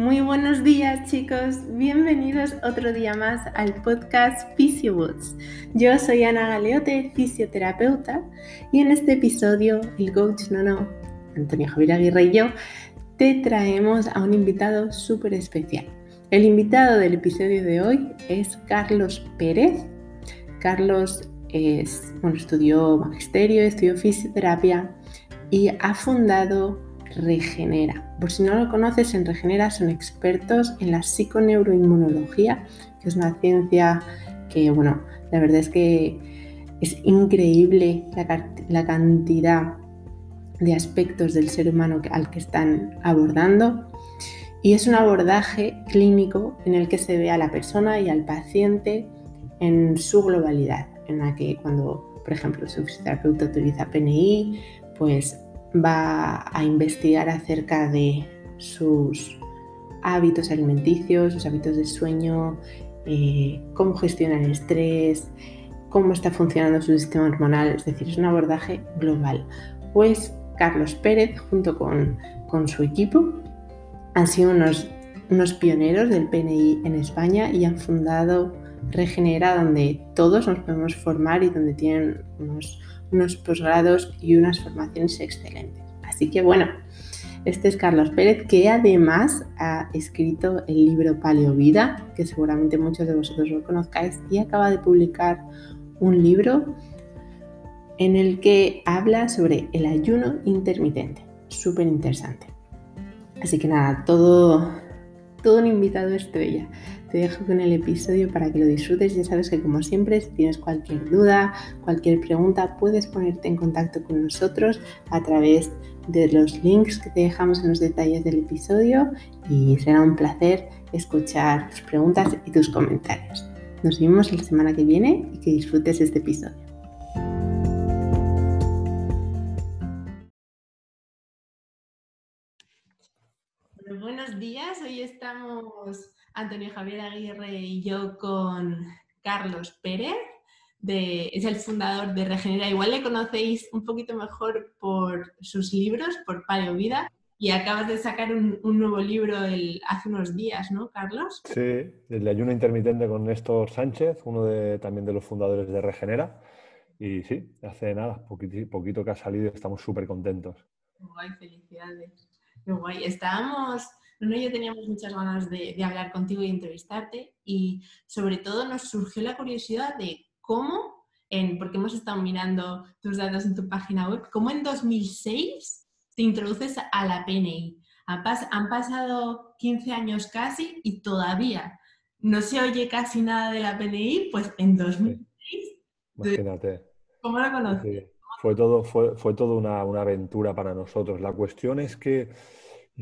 Muy buenos días chicos, bienvenidos otro día más al podcast PhysioBoots. Yo soy Ana Galeote, fisioterapeuta, y en este episodio el coach no no, Antonio Javier Aguirre y yo, te traemos a un invitado súper especial. El invitado del episodio de hoy es Carlos Pérez. Carlos es, bueno, estudió magisterio, estudió fisioterapia y ha fundado Regenera. Por si no lo conoces, en Regenera son expertos en la psiconeuroinmunología, que es una ciencia que, bueno, la verdad es que es increíble la, cantidad de aspectos del ser humano al que están abordando. Y es un abordaje clínico en el que se ve a la persona y al paciente en su globalidad, en la que cuando, por ejemplo, su fisioterapeuta utiliza PNI, pues va a investigar acerca de sus hábitos alimenticios, sus hábitos de sueño, eh, cómo gestiona el estrés, cómo está funcionando su sistema hormonal, es decir, es un abordaje global. Pues Carlos Pérez, junto con, su equipo, han sido unos, unos pioneros del PNI en España y han fundado Regenera, donde todos nos podemos formar y donde tienen unos unos posgrados y unas formaciones excelentes. Así que bueno, este es Carlos Pérez, que además ha escrito el libro Paleo Vida, que seguramente muchos de vosotros lo conozcáis, y acaba de publicar un libro en el que habla sobre el ayuno intermitente. Súper interesante. Así que nada, todo, todo un invitado estrella. Te dejo con el episodio para que lo disfrutes. Ya sabes que como siempre, si tienes cualquier duda, cualquier pregunta, puedes ponerte en contacto con nosotros a través de los links que te dejamos en los detalles del episodio y será un placer escuchar tus preguntas y tus comentarios. Nos vemos la semana que viene y que disfrutes este episodio. Días, hoy estamos Antonio Javier Aguirre y yo con Carlos Pérez, es el fundador de Regenera. Igual le conocéis un poquito mejor por sus libros, por Paleo Vida, y acabas de sacar un, nuevo libro hace unos días, ¿no, Carlos? Sí, el de ayuno intermitente con Néstor Sánchez, uno de, también de los fundadores de Regenera. Y sí, hace nada, poquito, poquito que ha salido y estamos súper contentos. Guay, felicidades. Guay. Estábamos no, yo teníamos muchas ganas de, hablar contigo y entrevistarte y sobre todo nos surgió la curiosidad de cómo, en, porque hemos estado mirando tus datos en tu página web, cómo en 2006 te introduces a la PNI. Han, pasado 15 años casi y todavía no se oye casi nada de la PNI, pues en 2006... Imagínate. ¿Cómo lo conoces? Fue todo, fue, fue todo una, una aventura para nosotros. La cuestión es que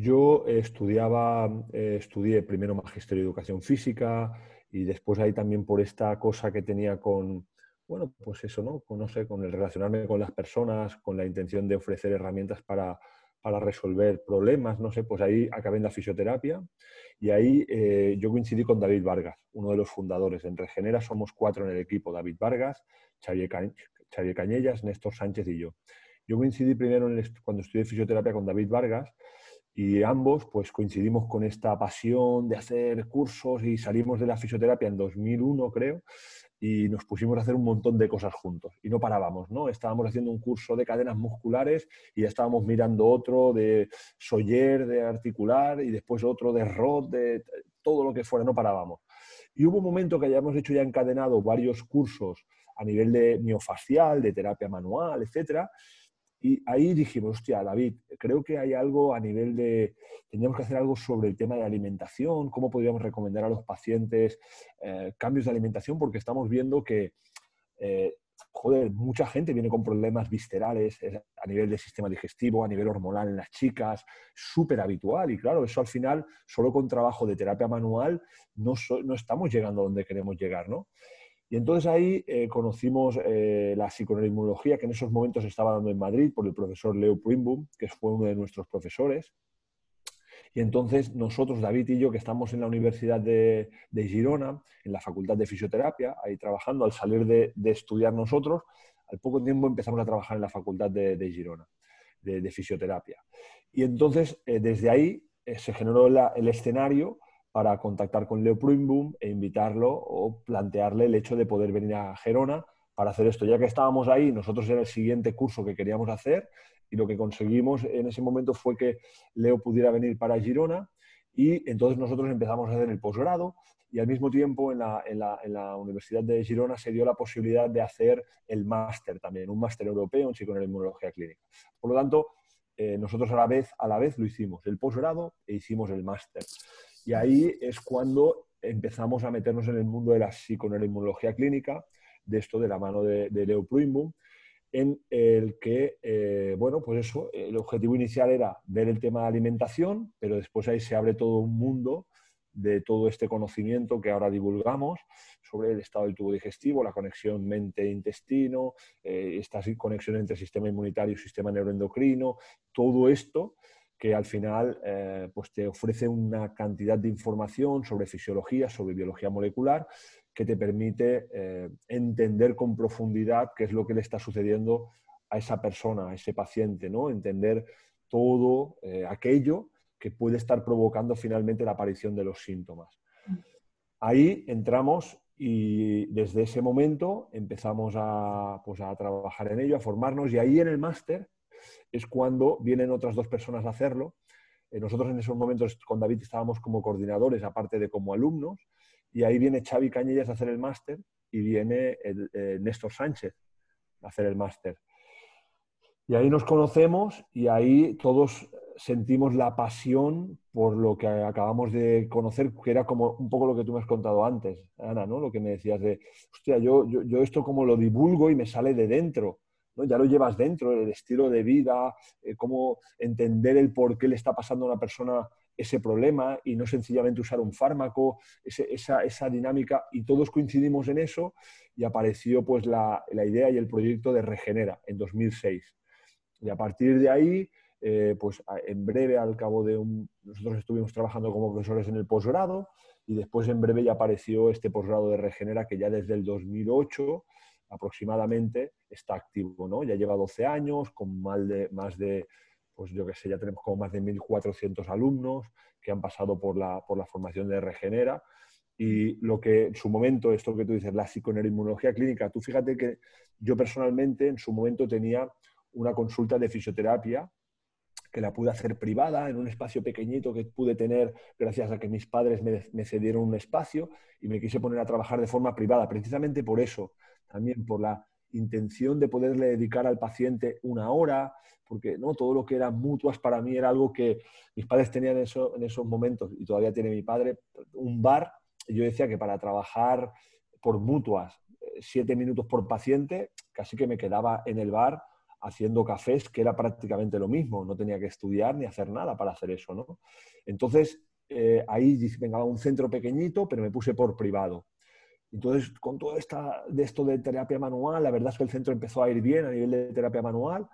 yo estudiaba, eh, estudié primero Magisterio de Educación Física y después ahí también por esta cosa que tenía con, bueno, pues eso, ¿no? Con, no sé, con el relacionarme con las personas, con la intención de ofrecer herramientas para, para resolver problemas, no sé, pues ahí acabé en la fisioterapia y ahí eh, yo coincidí con David Vargas, uno de los fundadores. En Regenera somos cuatro en el equipo, David Vargas, Xavier, Cañellas, Néstor Sánchez y yo. Yo coincidí primero cuando estudié fisioterapia con David Vargas y ambos pues coincidimos con esta pasión de hacer cursos y salimos de la fisioterapia en 2001 creo y nos pusimos a hacer un montón de cosas juntos y no parábamos, ¿no? Estábamos haciendo un curso de cadenas musculares y ya estábamos mirando otro de Soyer, de articular y después otro de Rod, de todo lo que fuera, no parábamos. Y hubo un momento que hayamos hecho ya encadenado varios cursos a nivel de miofascial, de terapia manual, etcétera, y ahí dijimos, hostia, David, creo que hay algo a nivel de, tendríamos que hacer algo sobre el tema de alimentación, cómo podríamos recomendar a los pacientes eh, cambios de alimentación, porque estamos viendo que, eh, joder, mucha gente viene con problemas viscerales a nivel de sistema digestivo, a nivel hormonal en las chicas, súper habitual. Y claro, eso al final, solo con trabajo de terapia manual, no, no estamos llegando a donde queremos llegar, ¿no? Y entonces ahí eh, conocimos eh, la psiconeuroinmunología que en esos momentos estaba dando en Madrid por el profesor Leo Primbum, que fue uno de nuestros profesores. Y entonces nosotros, David y yo, que estamos en la Universidad de, Girona, en la Facultad de Fisioterapia, ahí trabajando, al salir de, estudiar nosotros, al poco tiempo empezamos a trabajar en la Facultad de, Girona, de, Fisioterapia. Y entonces, eh, desde ahí, se generó el escenario para contactar con Leo Pruimbum e invitarlo o plantearle el hecho de poder venir a Gerona para hacer esto. Ya que estábamos ahí, nosotros era el siguiente curso que queríamos hacer y lo que conseguimos en ese momento fue que Leo pudiera venir para Girona y entonces nosotros empezamos a hacer el posgrado y al mismo tiempo en la, en, la, en la, Universidad de Girona se dio la posibilidad de hacer el máster también, un máster europeo en psiconeuroinmunología clínica. Por lo tanto, eh, nosotros a la, vez, a la vez lo hicimos, el posgrado e hicimos el máster. Y ahí es cuando empezamos a meternos en el mundo de la psiconeuroinmunología clínica, de esto de la mano de, Leo Pruimbum, en el que, eh, bueno, pues eso, el objetivo inicial era ver el tema de alimentación, pero después ahí se abre todo un mundo de todo este conocimiento que ahora divulgamos sobre el estado del tubo digestivo, la conexión mente-intestino, eh, esta conexión entre sistema inmunitario y sistema neuroendocrino, todo esto que al final eh, pues te ofrece una cantidad de información sobre fisiología, sobre biología molecular, que te permite eh, entender con profundidad qué es lo que le está sucediendo a esa persona, a ese paciente, ¿no? Entender todo aquello que puede estar provocando finalmente la aparición de los síntomas. Ahí entramos y desde ese momento empezamos a, pues, a trabajar en ello, a formarnos y ahí en el máster es cuando vienen otras dos personas a hacerlo. Eh, nosotros en esos momentos con David estábamos como coordinadores, aparte de como alumnos, y ahí viene Xavi Cañellas a hacer el máster y viene el, eh, Néstor Sánchez a hacer el máster. Y ahí nos conocemos y ahí todos sentimos la pasión por lo que acabamos de conocer, que era como un poco lo que tú me has contado antes, Ana, ¿no? Lo que me decías de, hostia, yo, yo, esto como lo divulgo y me sale de dentro, ¿no? Ya lo llevas dentro, el estilo de vida, eh, cómo entender el por qué le está pasando a una persona ese problema y no sencillamente usar un fármaco, esa, esa, dinámica, y todos coincidimos en eso y apareció pues la, la idea y el proyecto de Regenera en 2006. Y a partir de ahí eh, pues en breve, al cabo de un... Nosotros estuvimos trabajando como profesores en el posgrado y después en breve ya apareció este posgrado de Regenera que ya desde el 2008 aproximadamente está activo, ¿no? Ya lleva 12 años, con más de, más de pues yo que sé, ya tenemos como más de 1.400 alumnos que han pasado por la, por la formación de Regenera. Y lo que en su momento, esto que tú dices, la psiconeuroinmunología clínica, tú fíjate que yo personalmente en su momento tenía una consulta de fisioterapia que la pude hacer privada en un espacio pequeñito que pude tener gracias a que mis padres me, cedieron un espacio y me quise poner a trabajar de forma privada, precisamente por eso, también por la intención de poderle dedicar al paciente una hora, porque no todo lo que eran mutuas para mí era algo que mis padres tenían eso, en esos momentos y todavía tiene mi padre, un bar, yo decía que para trabajar por mutuas, eh, siete minutos por paciente, casi que me quedaba en el bar haciendo cafés, que era prácticamente lo mismo, no tenía que estudiar ni hacer nada para hacer eso, ¿no? Entonces, eh, ahí venga un centro pequeñito, pero me puse por privado. Entonces, con todo esta, de esto de terapia manual, la verdad es que el centro empezó a ir bien a nivel de terapia manual,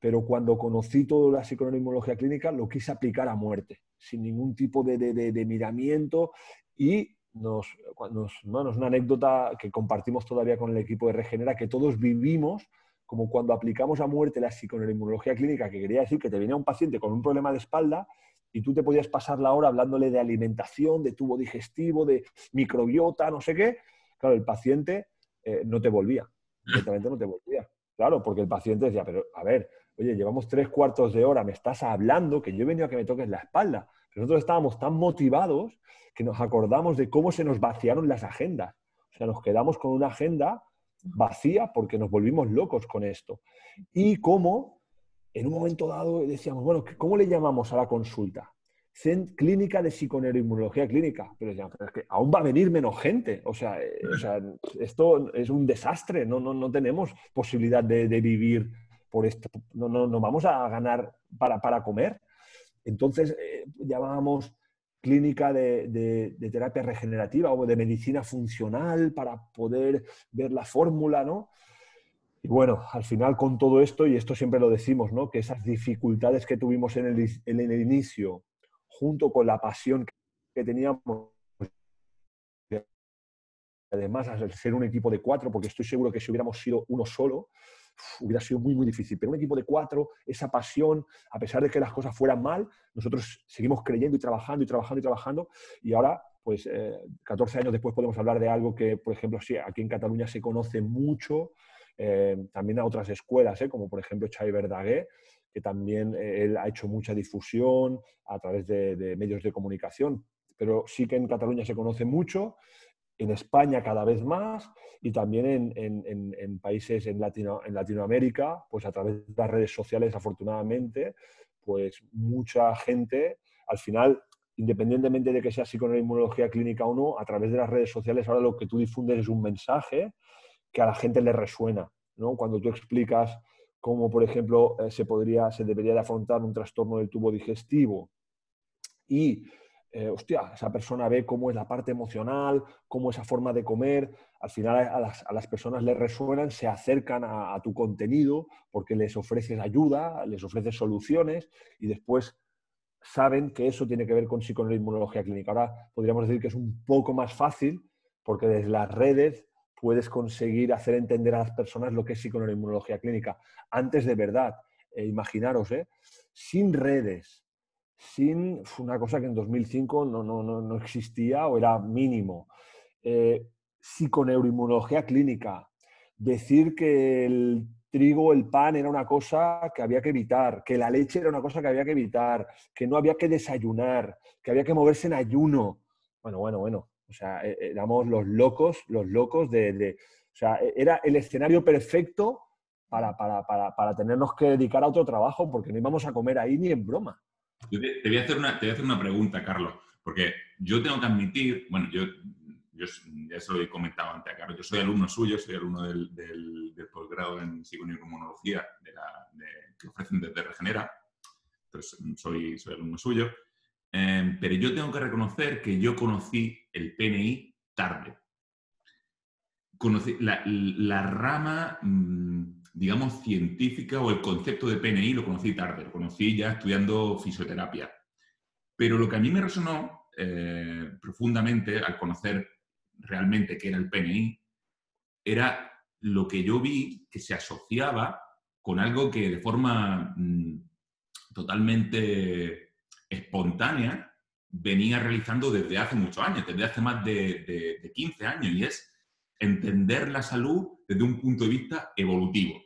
pero cuando conocí toda la psiconeuroinmunología clínica, lo quise aplicar a muerte, sin ningún tipo de, de, miramiento y nos, nos, no, es una anécdota que compartimos todavía con el equipo de Regenera, que todos vivimos como cuando aplicamos a muerte la psiconeuroinmunología clínica, que quería decir que te venía un paciente con un problema de espalda y tú te podías pasar la hora hablándole de alimentación, de tubo digestivo, de microbiota, no sé qué. Claro, el paciente eh, no te volvía, directamente no te volvía. Claro, porque el paciente decía, pero a ver, oye, llevamos tres cuartos de hora, me estás hablando que yo he venido a que me toques la espalda. Nosotros estábamos tan motivados que nos acordamos de cómo se nos vaciaron las agendas. O sea, nos quedamos con una agenda vacía porque nos volvimos locos con esto. Y cómo, en un momento dado, decíamos, bueno, ¿cómo le llamamos a la consulta? Clínica de psiconeuroinmunología clínica. Pero decíamos, es que aún va a venir menos gente. O sea, eh, esto es un desastre. No, no, no tenemos posibilidad de, vivir por esto. No, no, no, vamos a ganar para, para comer. Entonces, eh, llamábamos clínica de, terapia regenerativa o de medicina funcional para poder ver la fórmula, ¿no? Y bueno, al final con todo esto, y esto siempre lo decimos, ¿no? Que esas dificultades que tuvimos en el, en el inicio, junto con la pasión que teníamos, además al ser un equipo de cuatro, porque estoy seguro que si hubiéramos sido uno solo, hubiera sido muy, muy difícil. Pero un equipo de cuatro, esa pasión, a pesar de que las cosas fueran mal, nosotros seguimos creyendo y trabajando y trabajando y trabajando. Y ahora, pues 14 años después podemos hablar de algo que, por ejemplo, aquí en Cataluña se conoce mucho, también a otras escuelas, como por ejemplo Xavi Verdaguer, que también él ha hecho mucha difusión a través de medios de comunicación, pero sí que en Cataluña se conoce mucho, en España cada vez más y también en, países en, Latino, en Latinoamérica, pues a través de las redes sociales, afortunadamente, pues mucha gente, al final, independientemente de que sea inmunología clínica o no, a través de las redes sociales ahora lo que tú difundes es un mensaje que a la gente le resuena, ¿no? Cuando tú explicas cómo, por ejemplo, eh, se, podría, se debería de afrontar un trastorno del tubo digestivo y eh, hostia, esa persona ve cómo es la parte emocional, cómo esa forma de comer, al final a las, personas les resuenan, se acercan a, tu contenido porque les ofreces ayuda, les ofreces soluciones y después saben que eso tiene que ver con psiconeuroinmunología clínica. Ahora podríamos decir que es un poco más fácil porque desde las redes puedes conseguir hacer entender a las personas lo que es psiconeuroinmunología clínica. Antes de verdad, eh, imaginaros, ¿eh? sin redes, sin una cosa que en 2005 no, no, no existía o era mínimo. Eh, psiconeuroinmunología clínica, decir que el trigo, el pan era una cosa que había que evitar, que la leche era una cosa que había que evitar, que no había que desayunar, que había que moverse en ayuno. Bueno, bueno, bueno. O sea, e, éramos los locos, los locos de... o sea, e, era el escenario perfecto para, para, para, para tenernos que dedicar a otro trabajo porque no íbamos a comer ahí ni en broma. Te, voy a hacer una, te voy a hacer una pregunta, Carlos, porque yo tengo que admitir, bueno, yo, yo ya se lo he comentado antes a Carlos, yo soy alumno suyo, soy alumno del, del, posgrado en psiconeuroinmunología de de, que ofrecen desde Regenera, entonces soy, soy alumno suyo, em, pero yo tengo que reconocer que yo conocí el PNI tarde. La rama... Mm, digamos, científica o el concepto de PNI lo conocí tarde, lo conocí ya estudiando fisioterapia. Pero lo que a mí me resonó eh, profundamente al conocer realmente qué era el PNI era lo que yo vi que se asociaba con algo que de forma mm, totalmente espontánea venía realizando desde hace muchos años, desde hace más de, de 15 años, y es entender la salud desde un punto de vista evolutivo.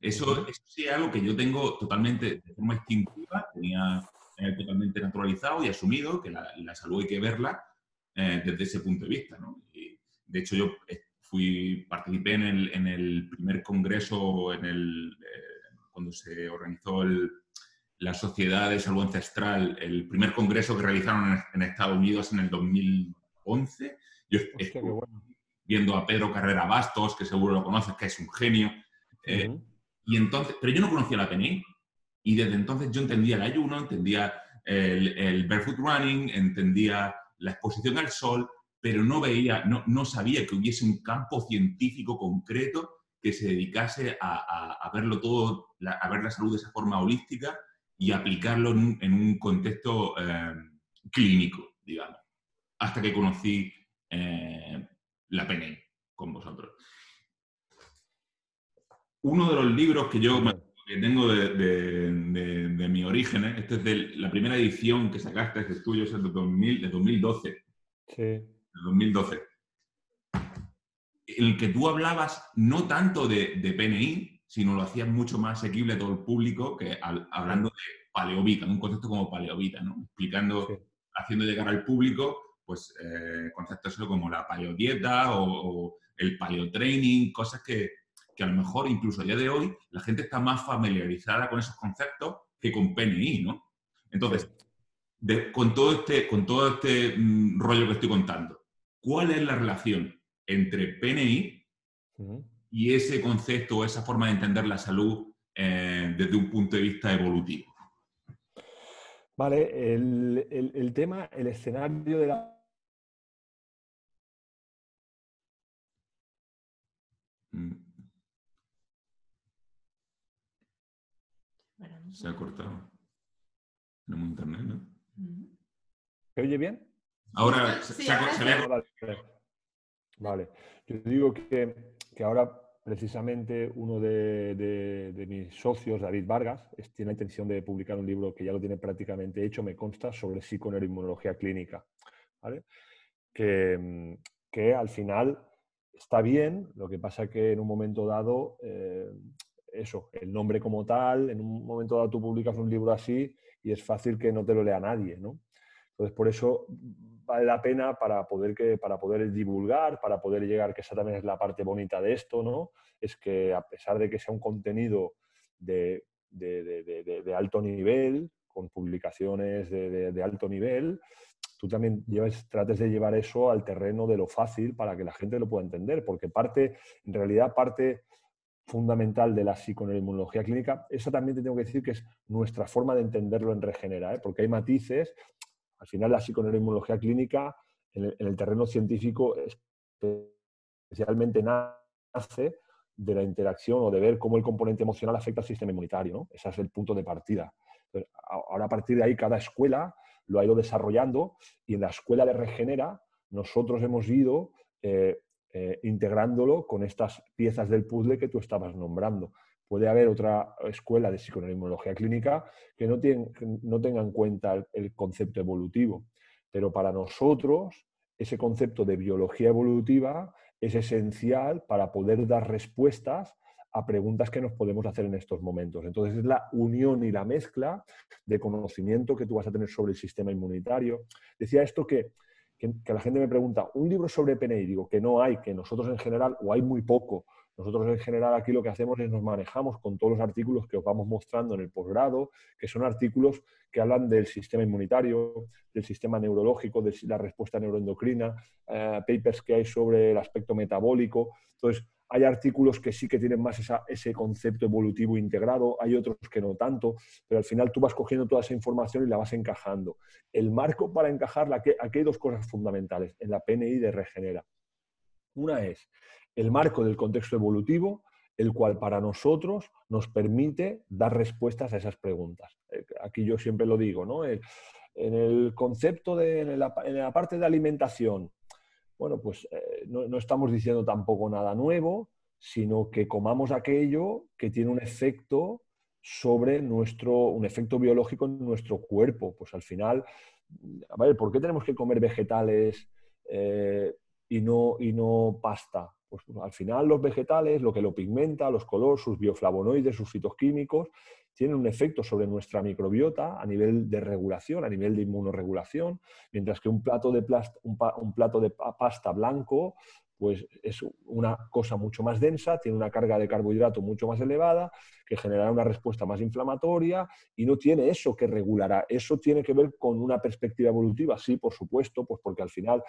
Eso, sí es algo que yo tengo totalmente de forma instintiva, tenía eh, totalmente naturalizado y asumido que la, salud hay que verla eh, desde ese punto de vista. de hecho, yo eh, fui, participé en el, en el primer congreso, en el, cuando se organizó la Sociedad de Salud Ancestral, el primer congreso que realizaron en, Estados Unidos en el 2011. Yo estuve viendo a Pedro Carrera Bastos, que seguro lo conoces, que es un genio. Y entonces, pero yo no conocía la PNI. Y desde entonces yo entendía el ayuno, entendía el, barefoot running, entendía la exposición al sol, pero no veía, no, no sabía que hubiese un campo científico concreto que se dedicase a, verlo todo, a ver la salud de esa forma holística y aplicarlo en un, contexto eh, clínico, digamos, hasta que conocí eh, la PNI con vosotros uno de los libros que yo tengo de, mi origen, ¿eh? este es de la primera edición que sacaste, este tuyo, es de, 2000, de 2012. Sí. De 2012. En el que tú hablabas no tanto de, PNI, sino lo hacías mucho más asequible a todo el público, que hablando de paleovita, un concepto como paleovita, ¿no? Explicando, haciendo llegar al público, pues, eh, conceptos como la paleodieta o, o el paleotraining, cosas que, que a lo mejor incluso a día de hoy la gente está más familiarizada con esos conceptos que con PNI, ¿no? Entonces, con todo este, con todo este mm, rollo que estoy contando, ¿cuál es la relación entre PNI y ese concepto o esa forma de entender la salud eh, desde un punto de vista evolutivo? Vale, el, el tema, el escenario de la mm. Se ha cortado. Tenemos internet, ¿no? ¿Se oye bien? Ahora se, ha, Vale. Yo digo que, ahora precisamente uno de, mis socios, David Vargas, tiene la intención de publicar un libro que ya lo tiene prácticamente hecho, me consta, sobre psiconeuroinmunología clínica. Que, que, al final está bien, lo que pasa que en un momento dado, eh, eso, el nombre como tal, en un momento dado tú publicas un libro así y es fácil que no te lo lea nadie, ¿no? Entonces, por eso vale la pena para poder, para poder divulgar, para poder llegar, que esa también es la parte bonita de esto, ¿no? Es que a pesar de que sea un contenido de, de, alto nivel, con publicaciones de, alto nivel, tú también lleves, trates de llevar eso al terreno de lo fácil para que la gente lo pueda entender, porque parte, en realidad, parte fundamental de la psiconeuroinmunología clínica, eso también te tengo que decir que es nuestra forma de entenderlo en Regenera, ¿eh? porque hay matices al final, la psiconeuroinmunología clínica en el, terreno científico especialmente nace de la interacción o de ver cómo el componente emocional afecta al sistema inmunitario. Ese es el punto de partida. ahora, a partir de ahí, cada escuela lo ha ido desarrollando y en la escuela de Regenera nosotros hemos ido eh, eh, integrándolo con estas piezas del puzzle que tú estabas nombrando puede haber otra escuela de psiconeuroinmunología clínica que no, tenga en cuenta el, concepto evolutivo. Pero para nosotros, ese concepto de biología evolutiva es esencial para poder dar respuestas a preguntas que nos podemos hacer en estos momentos. Entonces es la unión y la mezcla de conocimiento que tú vas a tener sobre el sistema inmunitario. Decía esto que, que, que la gente me pregunta, un libro sobre PNI, digo que no hay, que nosotros en general, o hay muy poco, nosotros en general aquí lo que hacemos es nos manejamos con todos los artículos que os vamos mostrando en el posgrado, que son artículos que hablan del sistema inmunitario, del sistema neurológico, de la respuesta neuroendocrina, eh, papers que hay sobre el aspecto metabólico. Entonces, hay artículos que sí que tienen más ese concepto evolutivo integrado, hay otros que no tanto, pero al final tú vas cogiendo toda esa información y la vas encajando. El marco para encajarla, aquí hay dos cosas fundamentales en la PNI de Regenera. Una es el marco del contexto evolutivo, el cual para nosotros nos permite dar respuestas a esas preguntas. Eh, aquí yo siempre lo digo, ¿no? En el concepto de, en la, parte de alimentación, bueno, pues eh, no, estamos diciendo tampoco nada nuevo, sino que comamos aquello que tiene un efecto sobre nuestro, un efecto biológico en nuestro cuerpo. Pues al final, a ver, ¿por qué tenemos que comer vegetales eh, y, no, y no pasta? Pues, al final los vegetales, lo que lo pigmenta, los colores, sus bioflavonoides, sus fitoquímicos, tienen un efecto sobre nuestra microbiota a nivel de regulación, a nivel de inmunoregulación, mientras que un plato de, un, plato de pasta blanco pues es una cosa mucho más densa, tiene una carga de carbohidrato mucho más elevada, que generará una respuesta más inflamatoria y no tiene eso que regulará. Eso tiene que ver con una perspectiva evolutiva, sí, por supuesto, pues porque al final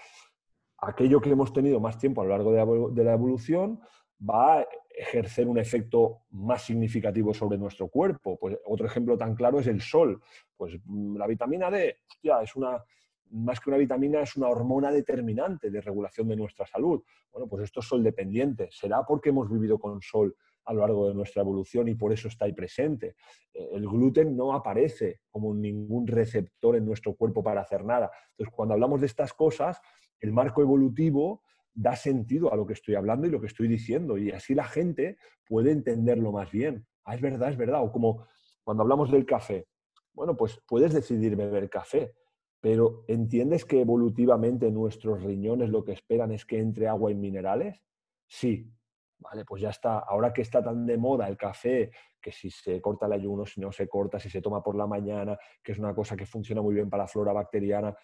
aquello que hemos tenido más tiempo a lo largo de la evolución va a ejercer un efecto más significativo sobre nuestro cuerpo. Pues otro ejemplo tan claro es el sol. Pues mm, la vitamina D, hostia, es una, más que una vitamina, es una hormona determinante de regulación de nuestra salud. Bueno, pues esto es sol dependiente. ¿Será porque hemos vivido con sol a lo largo de nuestra evolución y por eso está ahí presente? Eh, el gluten no aparece como ningún receptor en nuestro cuerpo para hacer nada. Entonces, cuando hablamos de estas cosas, el marco evolutivo da sentido a lo que estoy hablando y lo que estoy diciendo, y así la gente puede entenderlo más bien. Ah, es verdad, es verdad. O como cuando hablamos del café. Bueno, pues puedes decidir beber café, pero ¿entiendes que evolutivamente nuestros riñones lo que esperan es que entre agua y minerales? Sí. Vale, pues ya está. Ahora que está tan de moda el café, que si se corta el ayuno, si no se corta, si se toma por la mañana, que es una cosa que funciona muy bien para la flora bacteriana,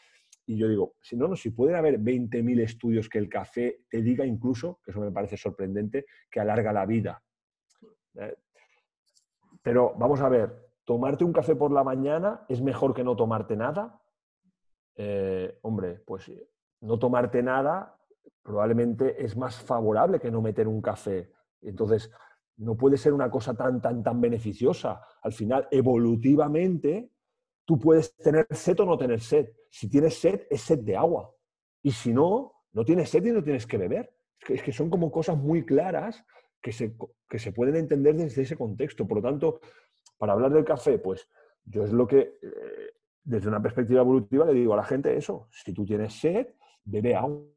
y yo digo, si no, no, si pueden haber 20.000 estudios que el café te diga incluso, que eso me parece sorprendente, que alarga la vida. Eh, pero vamos a ver, tomarte un café por la mañana es mejor que no tomarte nada. Eh, hombre, pues no tomarte nada probablemente es más favorable que no meter un café. Entonces, no puede ser una cosa tan, tan, tan beneficiosa. Al final, evolutivamente, tú puedes tener sed o no tener sed. Si tienes sed, es sed de agua. Y si no, no tienes sed y no tienes que beber. Es que, son como cosas muy claras que se, que se, pueden entender desde ese contexto. Por lo tanto, para hablar del café, pues yo es lo que, eh, desde una perspectiva evolutiva, le digo a la gente eso. Si tú tienes sed, bebe agua.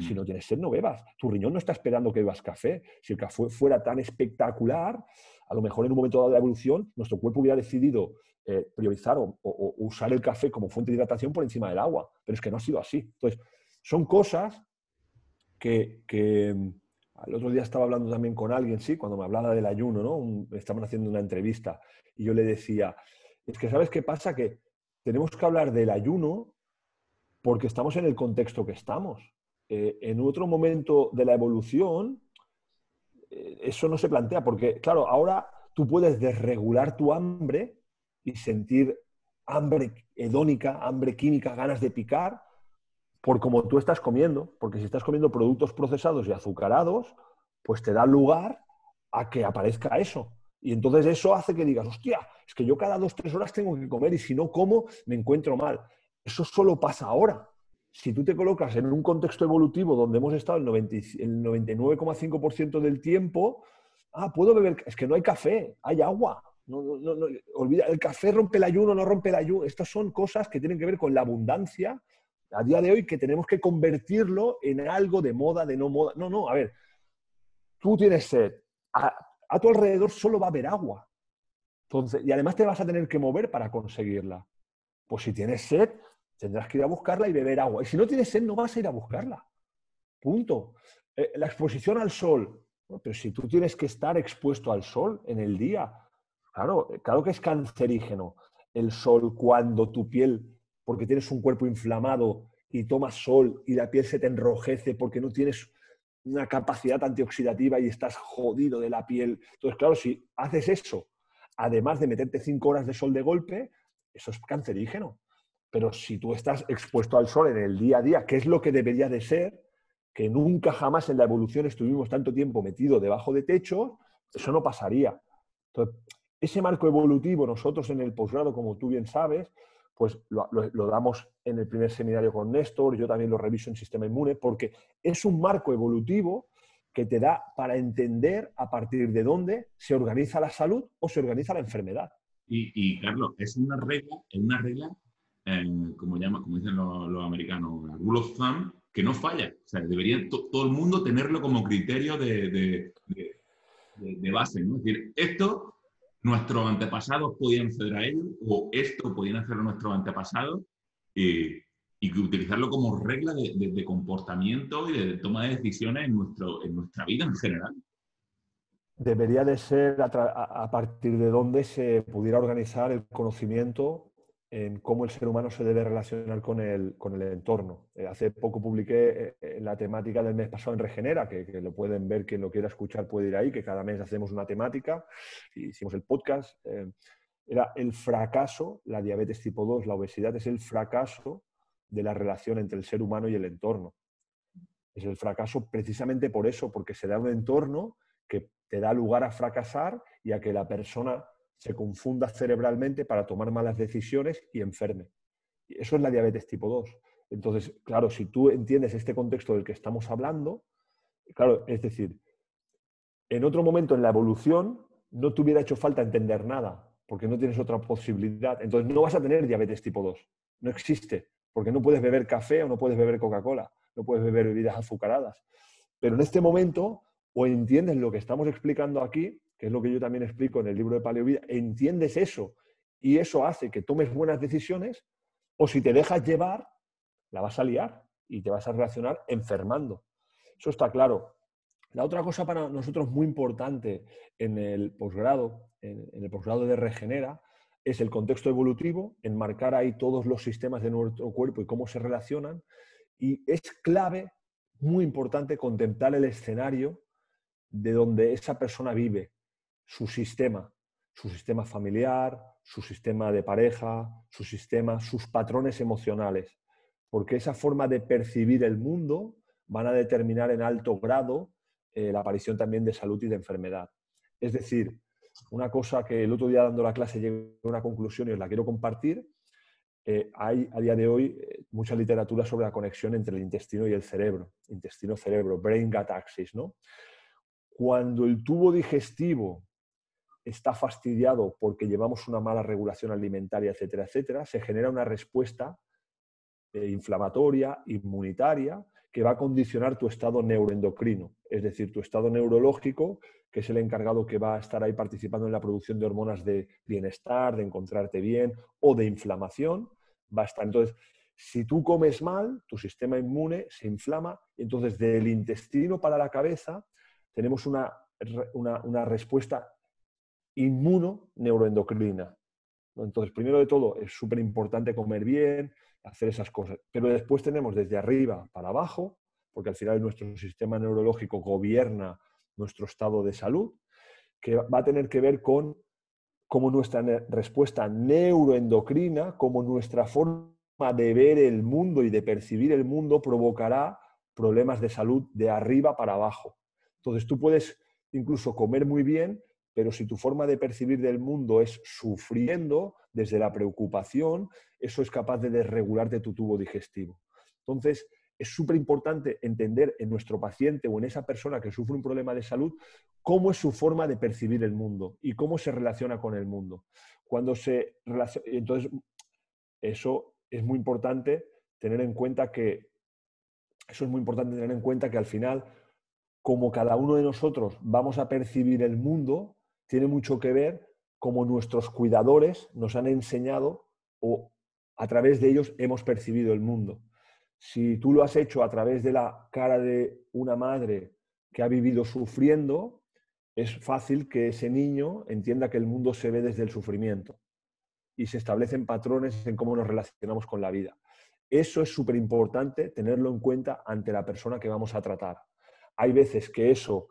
Si no tienes sed, no bebas. Tu riñón no está esperando que bebas café. Si el café fuera tan espectacular, a lo mejor en un momento dado de la evolución, nuestro cuerpo hubiera decidido eh, priorizar o, usar el café como fuente de hidratación por encima del agua. Pero es que no ha sido así. Entonces, son cosas que, que el otro día estaba hablando también con alguien, sí, cuando me hablaba del ayuno, ¿no? estaban haciendo una entrevista y yo le decía, es que ¿sabes qué pasa? Que tenemos que hablar del ayuno porque estamos en el contexto que estamos. Eh, en otro momento de la evolución, eso no se plantea, porque claro, ahora tú puedes desregular tu hambre y sentir hambre hedónica, hambre química, ganas de picar, por como tú estás comiendo, porque si estás comiendo productos procesados y azucarados, pues te da lugar a que aparezca eso. Y entonces eso hace que digas, hostia, es que yo cada dos, tres horas tengo que comer y si no como, me encuentro mal. Eso solo pasa ahora. Si tú te colocas en un contexto evolutivo donde hemos estado el, 99,5% del tiempo, ah, puedo beber, es que no hay café, hay agua. No, no, no, olvida, el café rompe el ayuno, no rompe el ayuno. Estas son cosas que tienen que ver con la abundancia a día de hoy que tenemos que convertirlo en algo de moda, de no moda. No, no, a ver, tú tienes sed, a tu alrededor solo va a haber agua. Entonces, y además te vas a tener que mover para conseguirla. Pues si tienes sed, tendrás que ir a buscarla y beber agua. Y si no tienes sed, no vas a ir a buscarla. Punto. Eh, la exposición al sol. pero si tú tienes que estar expuesto al sol en el día, claro, claro que es cancerígeno el sol cuando tu piel, porque tienes un cuerpo inflamado y tomas sol y la piel se te enrojece porque no tienes una capacidad antioxidativa y estás jodido de la piel. Entonces, claro, si haces eso, además de meterte cinco horas de sol de golpe, eso es cancerígeno. Pero si tú estás expuesto al sol en el día a día, que es lo que debería de ser, que nunca jamás en la evolución estuvimos tanto tiempo metido debajo de techo, eso no pasaría. Ese marco evolutivo nosotros en el posgrado, como tú bien sabes, pues lo, damos en el primer seminario con Néstor, yo también lo reviso en sistema inmune, porque es un marco evolutivo que te da para entender a partir de dónde se organiza la salud o se organiza la enfermedad. Y, Carlos, es una regla, es una regla, como, llama, como dicen los, americanos, rule of thumb, que no falla. O sea, debería todo el mundo tenerlo como criterio de, de base, ¿no? Es decir, esto nuestros antepasados podían acceder a ello, o esto podían hacerlo nuestros antepasados, eh, y utilizarlo como regla de, comportamiento y de toma de decisiones en, nuestro, en nuestra vida en general. Debería de ser a partir de donde se pudiera organizar el conocimiento en cómo el ser humano se debe relacionar con el, con el entorno. Eh, hace poco publiqué eh, la temática del mes pasado en Regenera, que, lo pueden ver, quien lo quiera escuchar puede ir ahí, que cada mes hacemos una temática, hicimos el podcast. Eh, era el fracaso, la diabetes tipo 2, la obesidad es el fracaso de la relación entre el ser humano y el entorno. Es el fracaso precisamente por eso, porque se da un entorno que te da lugar a fracasar y a que la persona se confunda cerebralmente para tomar malas decisiones y enferme. Eso es la diabetes tipo 2. Entonces, claro, si tú entiendes este contexto del que estamos hablando, claro, es decir, en otro momento en la evolución no te hubiera hecho falta entender nada, porque no tienes otra posibilidad. Entonces no vas a tener diabetes tipo 2. No existe, porque no puedes beber café o no puedes beber Coca-Cola, no puedes beber bebidas azucaradas. Pero en este momento, o entiendes lo que estamos explicando aquí, que es lo que yo también explico en el libro de Paleovida, entiendes eso y eso hace que tomes buenas decisiones, o si te dejas llevar, la vas a liar y te vas a relacionar enfermando. Eso está claro. La otra cosa para nosotros muy importante en el posgrado, en, el posgrado de Regenera, es el contexto evolutivo, enmarcar ahí todos los sistemas de nuestro cuerpo y cómo se relacionan. Y es clave, muy importante, contemplar el escenario de donde esa persona vive, su sistema, su sistema familiar, su sistema de pareja, su sistema, sus patrones emocionales, porque esa forma de percibir el mundo van a determinar en alto grado eh, la aparición también de salud y de enfermedad. Es decir, una cosa que el otro día dando la clase llegué a una conclusión y os la quiero compartir, eh, hay a día de hoy eh, mucha literatura sobre la conexión entre el intestino y el cerebro, intestino-cerebro, brain-gut axis, ¿no? Cuando el tubo digestivo está fastidiado porque llevamos una mala regulación alimentaria, etcétera, etcétera, se genera una respuesta eh, inflamatoria, inmunitaria, que va a condicionar tu estado neuroendocrino, es decir, tu estado neurológico, que es el encargado que va a estar ahí participando en la producción de hormonas de bienestar, de encontrarte bien o de inflamación, va a estar. Entonces, si tú comes mal, tu sistema inmune se inflama y entonces del intestino para la cabeza tenemos una, una, respuesta inmuno-neuroendocrina. Entonces, primero de todo, es súper importante comer bien, hacer esas cosas. Pero después tenemos desde arriba para abajo, porque al final nuestro sistema neurológico gobierna nuestro estado de salud, que va a tener que ver con cómo nuestra respuesta neuroendocrina, como nuestra forma de ver el mundo y de percibir el mundo provocará problemas de salud de arriba para abajo. Entonces tú puedes incluso comer muy bien, pero si tu forma de percibir del mundo es sufriendo desde la preocupación, eso es capaz de desregularte tu tubo digestivo. Entonces, es súper importante entender en nuestro paciente o en esa persona que sufre un problema de salud cómo es su forma de percibir el mundo y cómo se relaciona con el mundo. Cuando se entonces, eso es muy importante tener en cuenta que eso es muy importante tener en cuenta que al final, como cada uno de nosotros vamos a percibir el mundo, tiene mucho que ver cómo nuestros cuidadores nos han enseñado o a través de ellos hemos percibido el mundo. Si tú lo has hecho a través de la cara de una madre que ha vivido sufriendo, es fácil que ese niño entienda que el mundo se ve desde el sufrimiento y se establecen patrones en cómo nos relacionamos con la vida. Eso es súper importante tenerlo en cuenta ante la persona que vamos a tratar. Hay veces que eso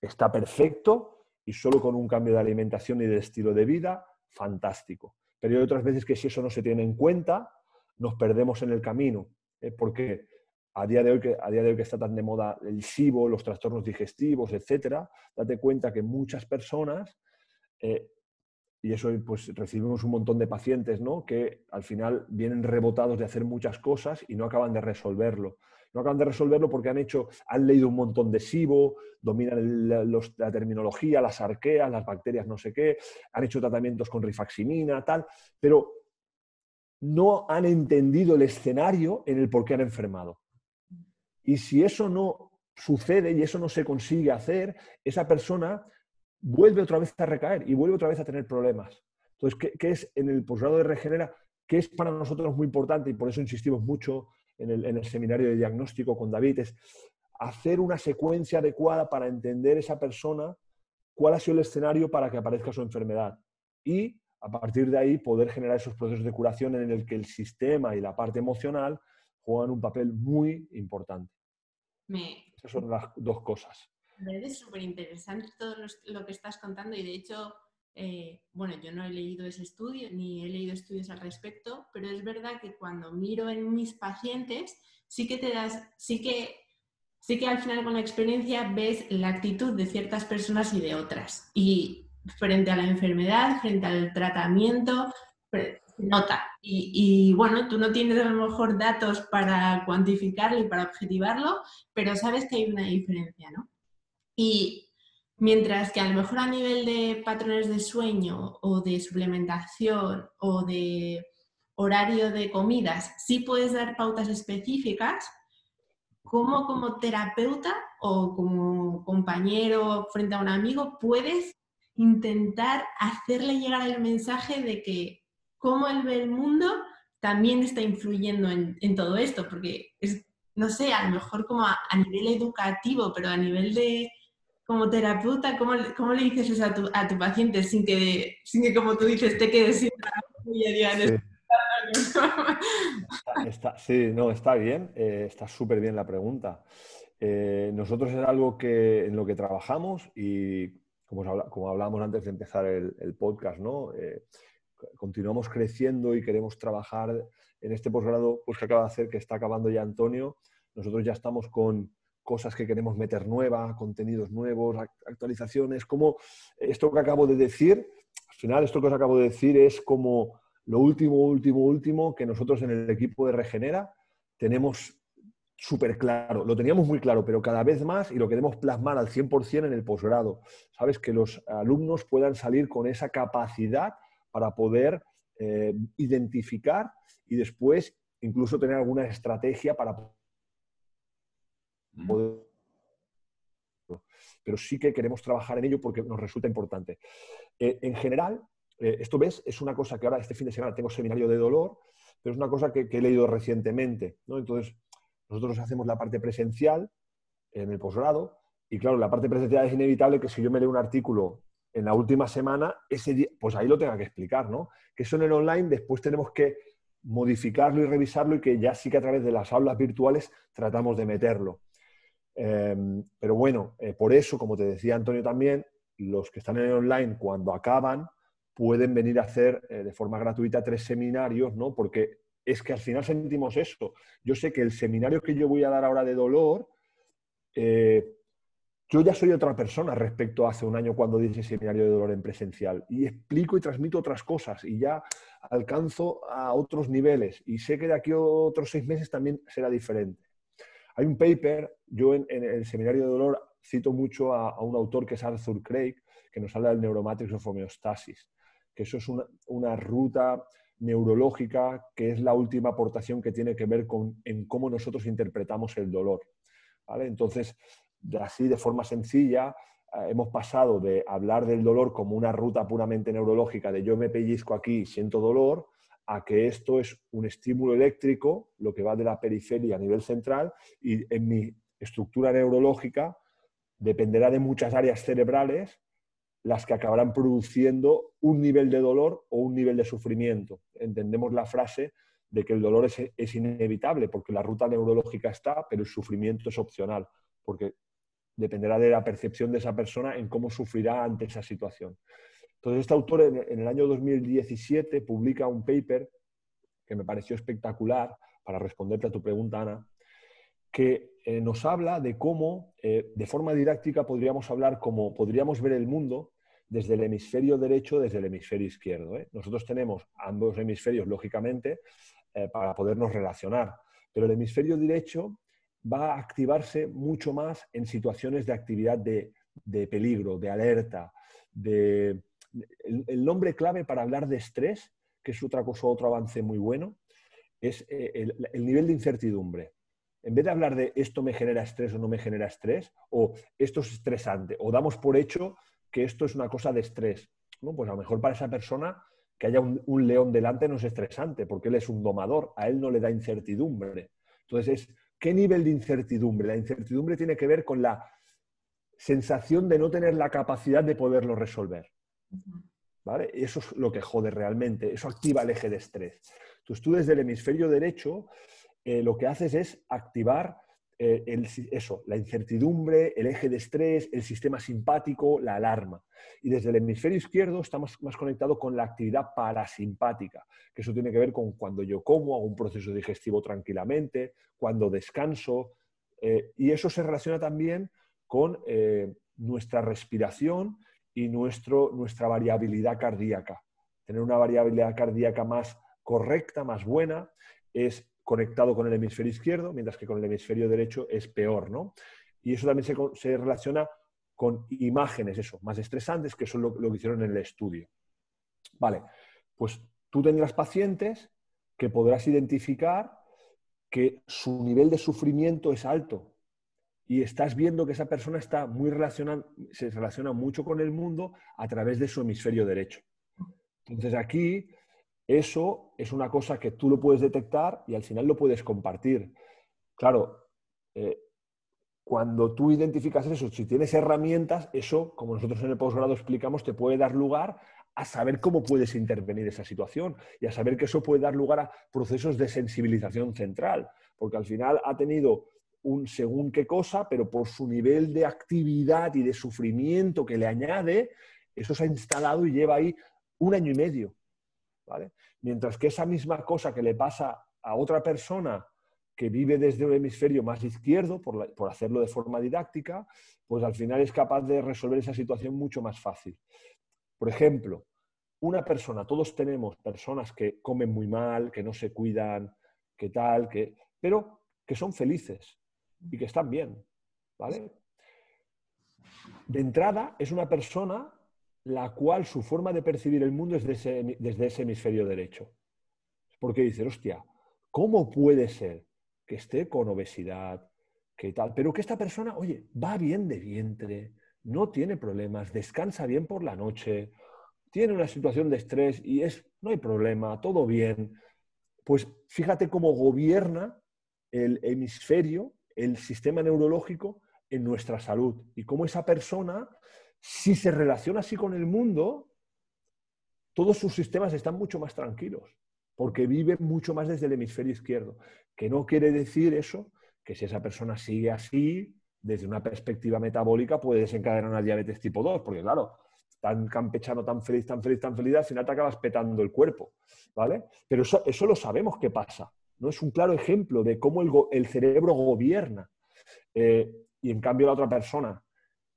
está perfecto y solo con un cambio de alimentación y de estilo de vida, fantástico. Pero hay otras veces que si eso no se tiene en cuenta, nos perdemos en el camino, ¿eh? porque a día, de hoy que, a día de hoy que está tan de moda el SIBO, los trastornos digestivos, etcétera, date cuenta que muchas personas eh, y eso pues recibimos un montón de pacientes ¿no? que al final vienen rebotados de hacer muchas cosas y no acaban de resolverlo. No acaban de resolverlo porque han hecho, han leído un montón de SIBO, dominan la terminología, las arqueas, las bacterias no sé qué, han hecho tratamientos con rifaximina, tal, pero no han entendido el escenario en el por qué han enfermado. Y si eso no sucede y eso no se consigue hacer, esa persona vuelve otra vez a recaer y vuelve otra vez a tener problemas. Entonces, ¿qué, es en el posgrado de Regenera? ¿Qué es para nosotros muy importante y por eso insistimos mucho en el, seminario de diagnóstico con David? Es hacer una secuencia adecuada para entender esa persona cuál ha sido el escenario para que aparezca su enfermedad y a partir de ahí poder generar esos procesos de curación en el que el sistema y la parte emocional juegan un papel muy importante. Esas son las dos cosas. Es súper interesante todo lo que estás contando y de hecho, eh, bueno, yo no he leído ese estudio ni he leído estudios al respecto, pero es verdad que cuando miro en mis pacientes, sí que te das, sí que, sí que al final con la experiencia ves la actitud de ciertas personas y de otras. Y frente a la enfermedad, frente al tratamiento, se nota. Y, y, bueno, tú no tienes a lo mejor datos para cuantificarlo y para objetivarlo, pero sabes que hay una diferencia, ¿no? Y mientras que a lo mejor a nivel de patrones de sueño o de suplementación o de horario de comidas, sí puedes dar pautas específicas, ¿cómo como terapeuta o como compañero frente a un amigo puedes intentar hacerle llegar el mensaje de que cómo él ve el mundo también está influyendo en, todo esto? Porque no sé, a lo mejor como a nivel educativo, pero a nivel de como terapeuta, ¿cómo, cómo le dices eso a tu, a tu paciente sin que, sin que, como tú dices, te quedes sin trabajo y digan sí. está, sí, no, está bien, eh, está súper bien la pregunta. Eh, nosotros es algo que, en lo que trabajamos y como, como hablábamos antes de empezar el, el podcast, ¿no? Eh, continuamos creciendo y queremos trabajar en este posgrado pues, que acaba de hacer, que está acabando ya Antonio. Nosotros ya estamos con cosas que queremos meter nuevas, contenidos nuevos, actualizaciones, como esto que acabo de decir, al final esto que os acabo de decir es como lo último, último, último que nosotros en el equipo de Regenera tenemos súper claro, lo teníamos muy claro, pero cada vez más y lo queremos plasmar al 100% en el posgrado. Sabes, que los alumnos puedan salir con esa capacidad para poder eh, identificar y después incluso tener alguna estrategia para Pero sí que queremos trabajar en ello porque nos resulta importante. Eh, en general, eh, esto ves, es una cosa que ahora este fin de semana tengo seminario de dolor, pero es una cosa que, he leído recientemente. Entonces, nosotros hacemos la parte presencial en el posgrado y claro, la parte presencial es inevitable que si yo me leo un artículo en la última semana, ese día, pues ahí lo tenga que explicar, ¿no? Que eso en el online después tenemos que modificarlo y revisarlo y que ya sí que a través de las aulas virtuales tratamos de meterlo. Em, pero bueno, eh, por eso, como te decía Antonio también, los que están en online cuando acaban pueden venir a hacer eh, de forma gratuita tres seminarios, ¿no? Porque es que al final sentimos eso. Yo sé que el seminario que yo voy a dar ahora de dolor, eh, yo ya soy otra persona respecto a hace un año cuando di ese seminario de dolor en presencial y explico y transmito otras cosas y ya alcanzo a otros niveles y sé que de aquí a otros seis meses también será diferente. Hay un paper, yo en, el seminario de dolor cito mucho a, un autor que es Arthur Craig, que nos habla del neuromatrix of homeostasis, que eso es una, ruta neurológica que es la última aportación que tiene que ver con en cómo nosotros interpretamos el dolor. Entonces, así de forma sencilla, eh, hemos pasado de hablar del dolor como una ruta puramente neurológica, de yo me pellizco aquí siento dolor, a que esto es un estímulo eléctrico, lo que va de la periferia a nivel central, y en mi estructura neurológica dependerá de muchas áreas cerebrales las que acabarán produciendo un nivel de dolor o un nivel de sufrimiento. Entendemos la frase de que el dolor es, es inevitable porque la ruta neurológica está, pero el sufrimiento es opcional, porque dependerá de la percepción de esa persona en cómo sufrirá ante esa situación. Entonces, este autor en, el año 2017 publica un paper que me pareció espectacular para responderte a tu pregunta, Ana, que eh, nos habla de cómo, eh, de forma didáctica, podríamos hablar cómo podríamos ver el mundo desde el hemisferio derecho, desde el hemisferio izquierdo. ¿eh? Nosotros tenemos ambos hemisferios, lógicamente, para podernos relacionar, pero el hemisferio derecho va a activarse mucho más en situaciones de actividad de, de peligro, de alerta, de, el, nombre clave para hablar de estrés, que es otra cosa, otro avance muy bueno, es eh, el, nivel de incertidumbre. En vez de hablar de esto me genera estrés o no me genera estrés, o esto es estresante, o damos por hecho que esto es una cosa de estrés, ¿no? pues a lo mejor para esa persona que haya un, un león delante no es estresante, porque él es un domador, a él no le da incertidumbre. Entonces es, ¿qué nivel de incertidumbre? La incertidumbre tiene que ver con la sensación de no tener la capacidad de poderlo resolver. ¿Vale? Eso es lo que jode realmente, eso activa el eje de estrés. Entonces tú desde el hemisferio derecho eh, lo que haces es activar eh, eso, la incertidumbre, el eje de estrés, el sistema simpático, la alarma. Y desde el hemisferio izquierdo estamos más conectados con la actividad parasimpática, que eso tiene que ver con cuando yo como, hago un proceso digestivo tranquilamente, cuando descanso, eh, y eso se relaciona también con nuestra respiración y nuestro, nuestra variabilidad cardíaca. Tener una variabilidad cardíaca más correcta, más buena, es conectado con el hemisferio izquierdo, mientras que con el hemisferio derecho es peor, ¿no? Y eso también se, relaciona con imágenes, eso, más estresantes, que son lo, lo que hicieron en el estudio. Vale, pues tú tendrás pacientes que podrás identificar que su nivel de sufrimiento es alto, y estás viendo que esa persona está muy relacionada, se relaciona mucho con el mundo a través de su hemisferio derecho. Entonces aquí eso es una cosa que tú lo puedes detectar y al final lo puedes compartir. Claro, eh, cuando tú identificas eso, si tienes herramientas, eso, como nosotros en el posgrado explicamos, te puede dar lugar a saber cómo puedes intervenir esa situación y a saber que eso puede dar lugar a procesos de sensibilización central, porque al final ha tenido un según qué cosa, pero por su nivel de actividad y de sufrimiento que le añade, eso se ha instalado y lleva ahí un año y medio. ¿vale? Mientras que esa misma cosa que le pasa a otra persona que vive desde un hemisferio más izquierdo, por, por hacerlo de forma didáctica, pues al final es capaz de resolver esa situación mucho más fácil. Por ejemplo, una persona, todos tenemos personas que comen muy mal, que no se cuidan, que tal, que, pero que son felices y que están bien, ¿vale? De entrada, es una persona la cual su forma de percibir el mundo es desde ese, hemisferio derecho. Porque dice, hostia, ¿cómo puede ser que esté con obesidad, que tal, pero que esta persona, oye, va bien de vientre, no tiene problemas, descansa bien por la noche, tiene una situación de estrés y es, no hay problema, todo bien. Pues fíjate cómo gobierna el hemisferio, el sistema neurológico en nuestra salud y cómo esa persona, si se relaciona así con el mundo, todos sus sistemas están mucho más tranquilos, porque vive mucho más desde el hemisferio izquierdo. Que no quiere decir eso, que si esa persona sigue así, desde una perspectiva metabólica, puede desencadenar una diabetes tipo 2, porque claro, tan campechano, tan feliz, tan feliz, tan feliz, al final te acabas petando el cuerpo, ¿vale? Pero eso, eso lo sabemos que pasa, ¿no? Es un claro ejemplo de cómo el, cerebro gobierna. Eh, y en cambio la otra persona,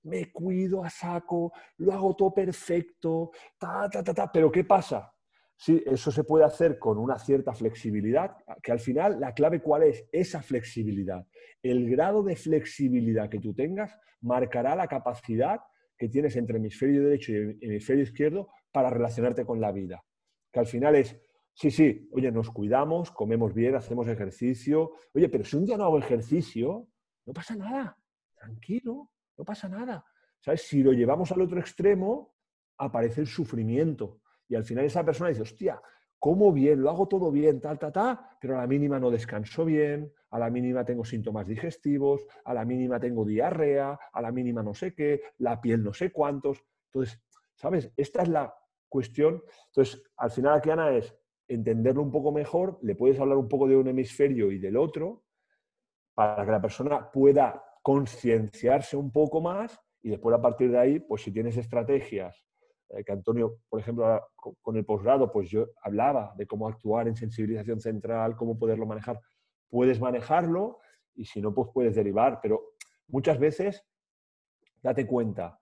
me cuido a saco, lo hago todo perfecto, ta, ta, ta, ta. Pero ¿qué pasa? Sí, eso se puede hacer con una cierta flexibilidad, que al final la clave cuál es? Esa flexibilidad. El grado de flexibilidad que tú tengas marcará la capacidad que tienes entre hemisferio derecho y hemisferio izquierdo para relacionarte con la vida. Que al final es, sí, sí, oye, nos cuidamos, comemos bien, hacemos ejercicio. Oye, pero si un día no hago ejercicio, no pasa nada, tranquilo, no pasa nada. ¿Sabes? Si lo llevamos al otro extremo, aparece el sufrimiento y al final esa persona dice, hostia, como bien, lo hago todo bien, tal, tal, tal, pero a la mínima no descanso bien, a la mínima tengo síntomas digestivos, a la mínima tengo diarrea, a la mínima no sé qué, la piel no sé cuántos. Entonces, ¿sabes? Esta es la cuestión. Entonces, al final aquí, Ana, es entenderlo un poco mejor, le puedes hablar un poco de un hemisferio y del otro, para que la persona pueda concienciarse un poco más y después a partir de ahí, pues si tienes estrategias eh, que Antonio, por ejemplo, con el posgrado, pues yo hablaba de cómo actuar en sensibilización central, cómo poderlo manejar. Puedes manejarlo y si no, pues puedes derivar. Pero muchas veces, date cuenta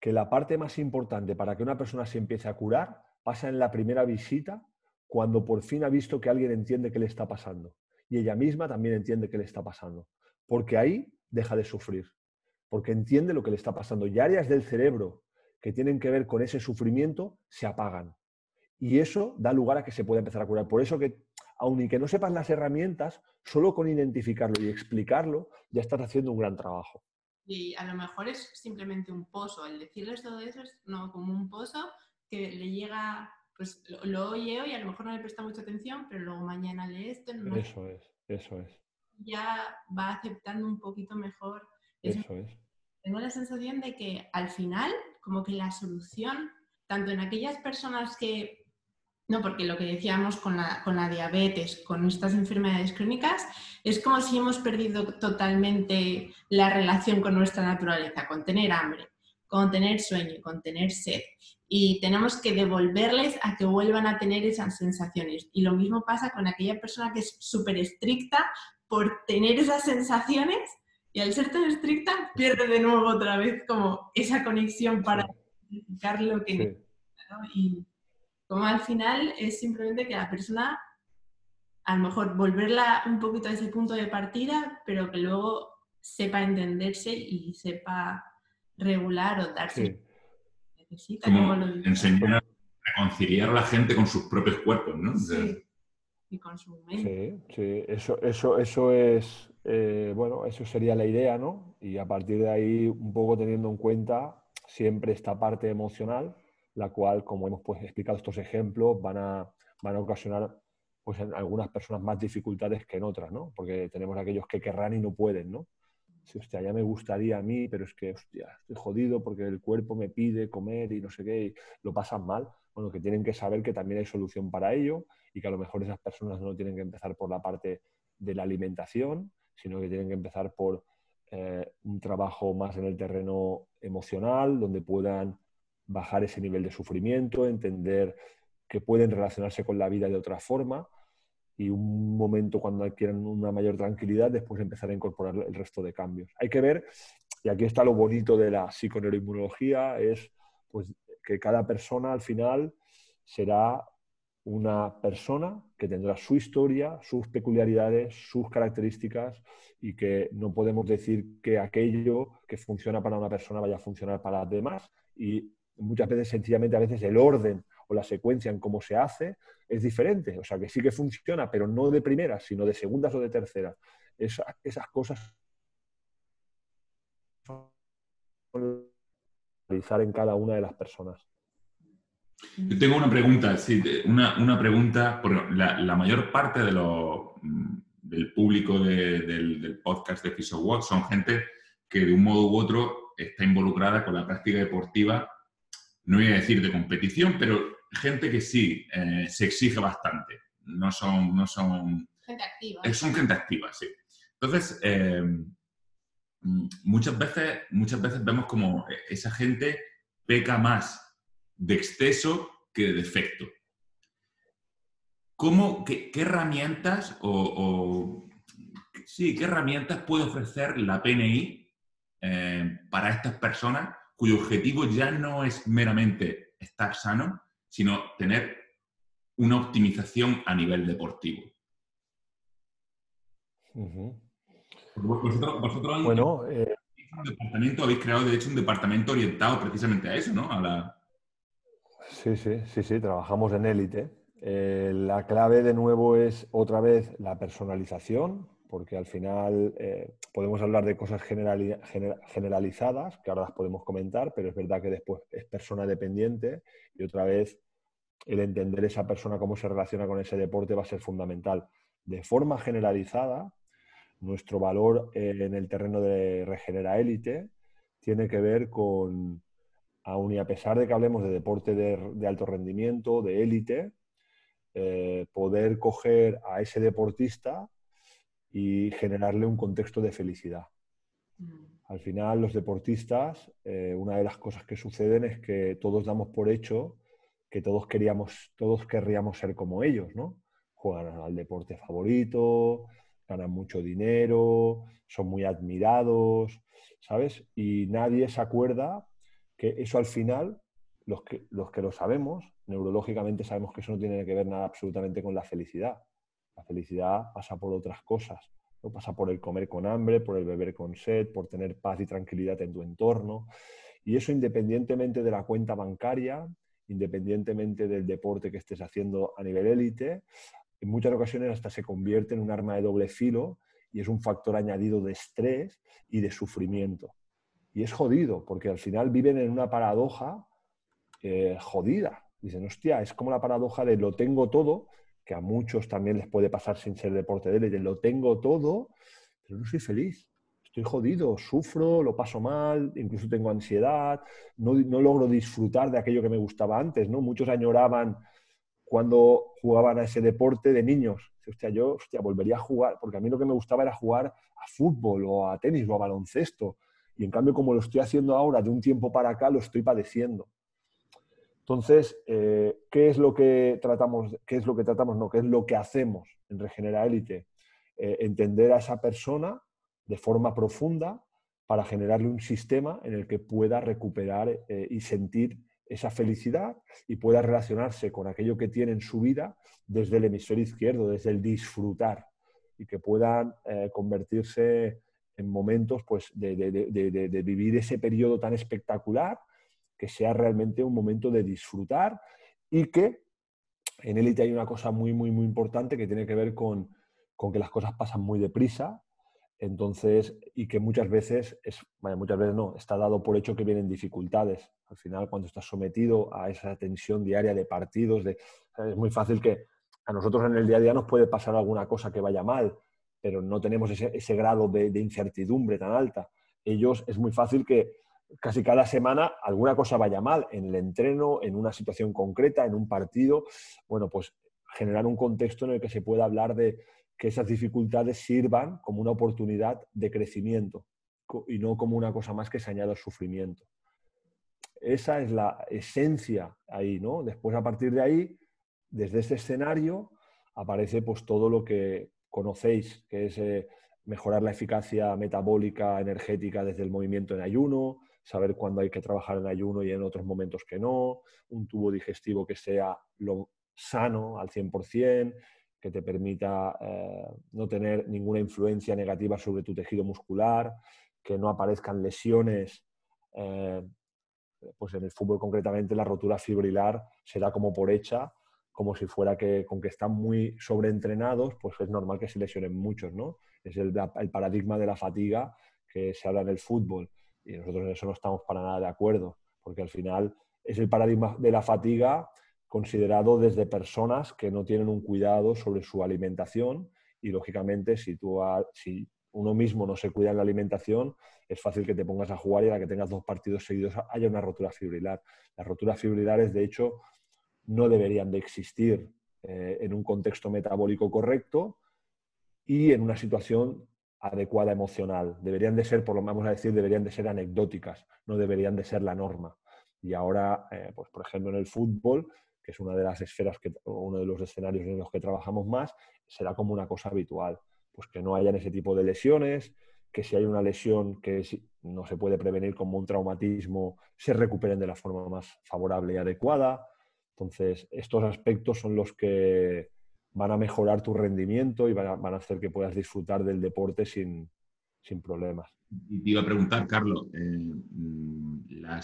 que la parte más importante para que una persona se empiece a curar pasa en la primera visita, cuando por fin ha visto que alguien entiende qué le está pasando. Y ella misma también entiende qué le está pasando. Porque ahí deja de sufrir. Porque entiende lo que le está pasando. Y áreas del cerebro que tienen que ver con ese sufrimiento se apagan. Y eso da lugar a que se pueda empezar a curar. Por eso que, aun y que no sepas las herramientas, solo con identificarlo y explicarlo, ya estás haciendo un gran trabajo. Y a lo mejor es simplemente un pozo. El decirles todo eso es no, como un pozo que le llega, pues lo, oye hoy, a lo mejor no le presta mucha atención, pero luego mañana lee esto. Eso es, eso es. Ya va aceptando un poquito mejor. Eso es. Tengo la sensación de que al final como que la solución, tanto en aquellas personas que, no, porque lo que decíamos con la, con la diabetes, con estas enfermedades crónicas, es como si hemos perdido totalmente la relación con nuestra naturaleza, con tener hambre, con tener sueño, con tener sed. Y tenemos que devolverles a que vuelvan a tener esas sensaciones. Y lo mismo pasa con aquella persona que es súper estricta por tener esas sensaciones y al ser tan estricta, pierde de nuevo otra vez como esa conexión para identificar lo que necesita. Y como al final es simplemente que la persona, a lo mejor volverla un poquito a ese punto de partida, pero que luego sepa entenderse y sepa regular o darse necesita. enseñar a reconciliar a la gente con sus propios cuerpos, ¿no? Sí. Y con su mente. Sí, sí. Eso, eso, eso es eh, bueno, eso sería la idea, ¿no? Y a partir de ahí, un poco teniendo en cuenta siempre esta parte emocional, la cual, como hemos pues, explicado estos ejemplos, van a, van a ocasionar pues, en algunas personas más dificultades que en otras, ¿no? Porque tenemos aquellos que querrán y no pueden, ¿no? Si, hostia, ya me gustaría a mí, pero es que, hostia, estoy jodido porque el cuerpo me pide comer y no sé qué, y lo pasan mal. Bueno, que tienen que saber que también hay solución para ello y que a lo mejor esas personas no tienen que empezar por la parte de la alimentación, sino que tienen que empezar por eh, un trabajo más en el terreno emocional, donde puedan bajar ese nivel de sufrimiento, entender que pueden relacionarse con la vida de otra forma y un momento cuando adquieran una mayor tranquilidad, después empezar a incorporar el resto de cambios. Hay que ver, y aquí está lo bonito de la psiconeuroinmunología, es pues, que cada persona al final será una persona que tendrá su historia, sus peculiaridades, sus características y que no podemos decir que aquello que funciona para una persona vaya a funcionar para las demás. Y muchas veces, sencillamente, a veces el orden o la secuencia en cómo se hace es diferente. O sea, que sí que funciona, pero no de primera, sino de segundas o de terceras. esas cosas realizar en cada una de las personas. Yo tengo una pregunta, sí, una, pregunta, porque la, mayor parte de lo, mm, del público del, podcast de FisioWalk son gente que de un modo u otro está involucrada con la práctica deportiva, no voy a decir de competición, pero gente que sí eh, se exige bastante. No son, no son... Gente activa. Eh, son gente activa, sí. Entonces, eh, muchas, veces, muchas veces vemos como esa gente peca más de exceso que de defecto. ¿Cómo, qué, herramientas o, sí, qué herramientas puede ofrecer la PNI eh, para estas personas cuyo objetivo ya no es meramente estar sano, sino tener una optimización a nivel deportivo? Vosotros, bueno, eh, departamento, habéis creado de hecho un departamento orientado precisamente a eso, ¿no? A la, Sí, sí, sí, sí, trabajamos en élite. Eh, la clave de nuevo es otra vez la personalización, porque al final eh, podemos hablar de cosas generalizadas, que ahora las podemos comentar, pero es verdad que después es persona dependiente y otra vez el entender esa persona cómo se relaciona con ese deporte va a ser fundamental. De forma generalizada, nuestro valor en el terreno de Regenera Élite tiene que ver con aun y a pesar de que hablemos de deporte de, alto rendimiento, de élite, eh, poder coger a ese deportista y generarle un contexto de felicidad. Mm. Al final, los deportistas, eh, una de las cosas que suceden es que todos damos por hecho que todos queríamos, todos querríamos ser como ellos, ¿no? Juegan al deporte favorito, ganan mucho dinero, son muy admirados, ¿sabes? Y nadie se acuerda que eso al final, los que, los que lo sabemos, neurológicamente sabemos que eso no tiene que ver nada absolutamente con la felicidad. La felicidad pasa por otras cosas. ¿no? Pasa por el comer con hambre, por el beber con sed, por tener paz y tranquilidad en tu entorno. Y eso independientemente de la cuenta bancaria, independientemente del deporte que estés haciendo a nivel élite, en muchas ocasiones hasta se convierte en un arma de doble filo y es un factor añadido de estrés y de sufrimiento. Y es jodido, porque al final viven en una paradoja eh, jodida. Dicen, hostia, es como la paradoja de lo tengo todo, que a muchos también les puede pasar sin ser deporte de élite, lo tengo todo, pero no soy feliz. Estoy jodido, sufro, lo paso mal, incluso tengo ansiedad, no, no logro disfrutar de aquello que me gustaba antes, ¿no? Muchos añoraban cuando jugaban a ese deporte de niños. Hostia, yo hostia, volvería a jugar, porque a mí lo que me gustaba era jugar a fútbol o a tenis o a baloncesto. Y en cambio, como lo estoy haciendo ahora, de un tiempo para acá, lo estoy padeciendo. Entonces, eh, ¿qué es lo que tratamos? ¿Qué es lo que tratamos? No, ¿qué es lo que hacemos en Regenera Élite? Eh, entender a esa persona de forma profunda para generarle un sistema en el que pueda recuperar eh, y sentir esa felicidad y pueda relacionarse con aquello que tiene en su vida desde el hemisferio izquierdo, desde el disfrutar y que puedan convertirse en momentos pues, de, vivir ese periodo tan espectacular, que sea realmente un momento de disfrutar y que en élite hay una cosa muy, muy, muy importante que tiene que ver con, que las cosas pasan muy deprisa, entonces, y que muchas veces, es, muchas veces no, está dado por hecho que vienen dificultades. Al final, cuando estás sometido a esa tensión diaria de partidos, de, es muy fácil que a nosotros en el día a día nos puede pasar alguna cosa que vaya mal, pero no tenemos ese, grado de, incertidumbre tan alta. Ellos es muy fácil que casi cada semana alguna cosa vaya mal en el entreno, en una situación concreta, en un partido. Bueno, pues generar un contexto en el que se pueda hablar de que esas dificultades sirvan como una oportunidad de crecimiento y no como una cosa más que se añada sufrimiento. Esa es la esencia ahí, ¿no? Después, a partir de ahí, desde ese escenario, aparece pues todo lo que conocéis, que es eh, mejorar la eficacia metabólica energética desde el movimiento en ayuno, saber cuándo hay que trabajar en ayuno y en otros momentos que no, un tubo digestivo que sea lo sano al 100%, que te permita eh, no tener ninguna influencia negativa sobre tu tejido muscular, que no aparezcan lesiones. Eh, pues en el fútbol concretamente la rotura fibrilar se da como por hecha como si fuera que con que están muy sobreentrenados, pues es normal que se lesionen muchos, ¿no? Es el, paradigma de la fatiga que se habla en el fútbol. Y nosotros en eso no estamos para nada de acuerdo, porque al final es el paradigma de la fatiga considerado desde personas que no tienen un cuidado sobre su alimentación y lógicamente si, tú, si uno mismo no se cuida en la alimentación, es fácil que te pongas a jugar y a la que tengas dos partidos seguidos haya una rotura fibrilar. Las roturas fibrilares, de hecho, no deberían de existir eh, en un contexto metabólico correcto y en una situación adecuada emocional. Deberían de ser, por lo vamos a decir, deberían de ser anecdóticas, no deberían de ser la norma. Y ahora, eh, pues por ejemplo, en el fútbol, que es una de las esferas, que, uno de los escenarios en los que trabajamos más, será como una cosa habitual. Pues que no hayan ese tipo de lesiones, que si hay una lesión que no se puede prevenir como un traumatismo, se recuperen de la forma más favorable y adecuada. Entonces, estos aspectos son los que van a mejorar tu rendimiento y van a, hacer que puedas disfrutar del deporte sin, problemas. Y te iba a preguntar, Carlos, eh, mm, la,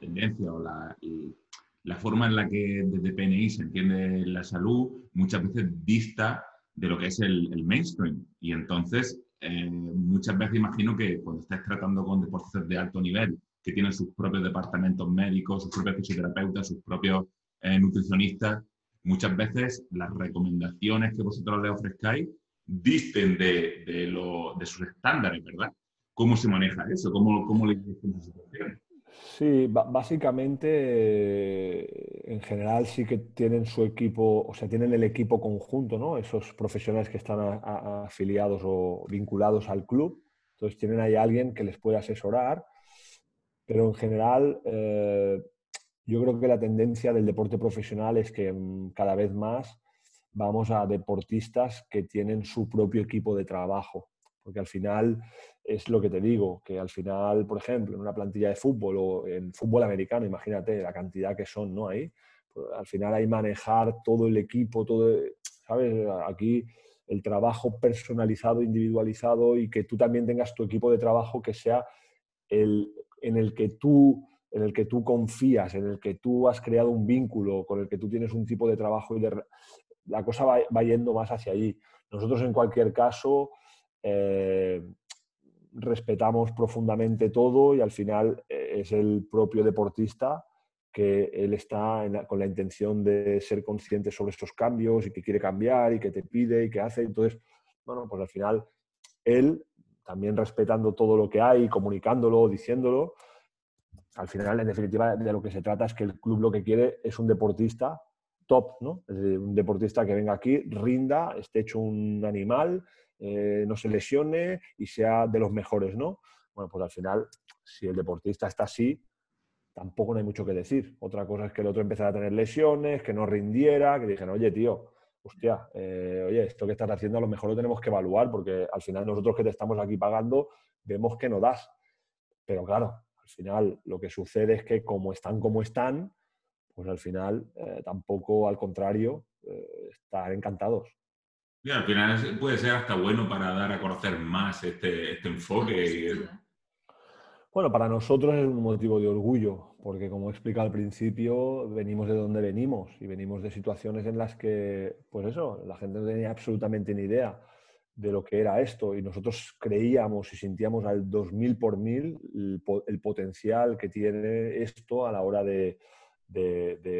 tendencia o la, la, forma en la que desde PNI se entiende la salud muchas veces dista de lo que es el, mainstream. Y entonces, eh, muchas veces imagino que cuando estás tratando con deportistas de alto nivel, que tienen sus propios departamentos médicos, sus propios fisioterapeutas, sus propios eh, nutricionistas, muchas veces las recomendaciones que vosotros le ofrezcáis disten de, de, sus estándares, ¿verdad? ¿Cómo se maneja eso? ¿Cómo, cómo le esa situación? Sí, básicamente, en general sí que tienen su equipo, o sea, tienen el equipo conjunto, ¿no? Esos profesionales que están afiliados o vinculados al club. Entonces tienen ahí alguien que les puede asesorar, pero en general eh, yo creo que la tendencia del deporte profesional es que mm, cada vez más vamos a deportistas que tienen su propio equipo de trabajo. Porque al final es lo que te digo, que al final, por ejemplo, en una plantilla de fútbol o en fútbol americano, imagínate la cantidad que son, ¿no? Ahí, pues, al final hay manejar todo el equipo, todo, ¿sabes? Aquí el trabajo personalizado, individualizado y que tú también tengas tu equipo de trabajo que sea el en el que tú en el que tú confías, en el que tú has creado un vínculo, con el que tú tienes un tipo de trabajo y la cosa va, yendo más hacia allí. Nosotros en cualquier caso eh, respetamos profundamente todo y al final eh, es el propio deportista que él está con la intención de ser consciente sobre estos cambios y que quiere cambiar y que te pide y que hace. Entonces, bueno, pues al final él, también respetando todo lo que hay, comunicándolo, diciéndolo, al final, en definitiva, de lo que se trata es que el club lo que quiere es un deportista top, ¿no? un deportista que venga aquí, rinda, esté hecho un animal, eh, no se lesione y sea de los mejores, ¿no? Bueno, pues al final, si el deportista está así, tampoco no hay mucho que decir. Otra cosa es que el otro empezara a tener lesiones, que no rindiera, que dijeran, oye, tío, hostia, eh, oye, esto que estás haciendo a lo mejor lo tenemos que evaluar porque al final nosotros que te estamos aquí pagando vemos que no das. Pero claro, final lo que sucede es que como están como están, pues al final eh, tampoco al contrario, eh, estar encantados. Y al final puede ser hasta bueno para dar a conocer más este, este enfoque. Bueno, para nosotros es un motivo de orgullo, porque como he explicado al principio, venimos de donde venimos y venimos de situaciones en las que, pues eso, la gente no tenía absolutamente ni idea de lo que era esto y nosotros creíamos y sentíamos al 2000 por mil el, potencial que tiene esto a la hora de,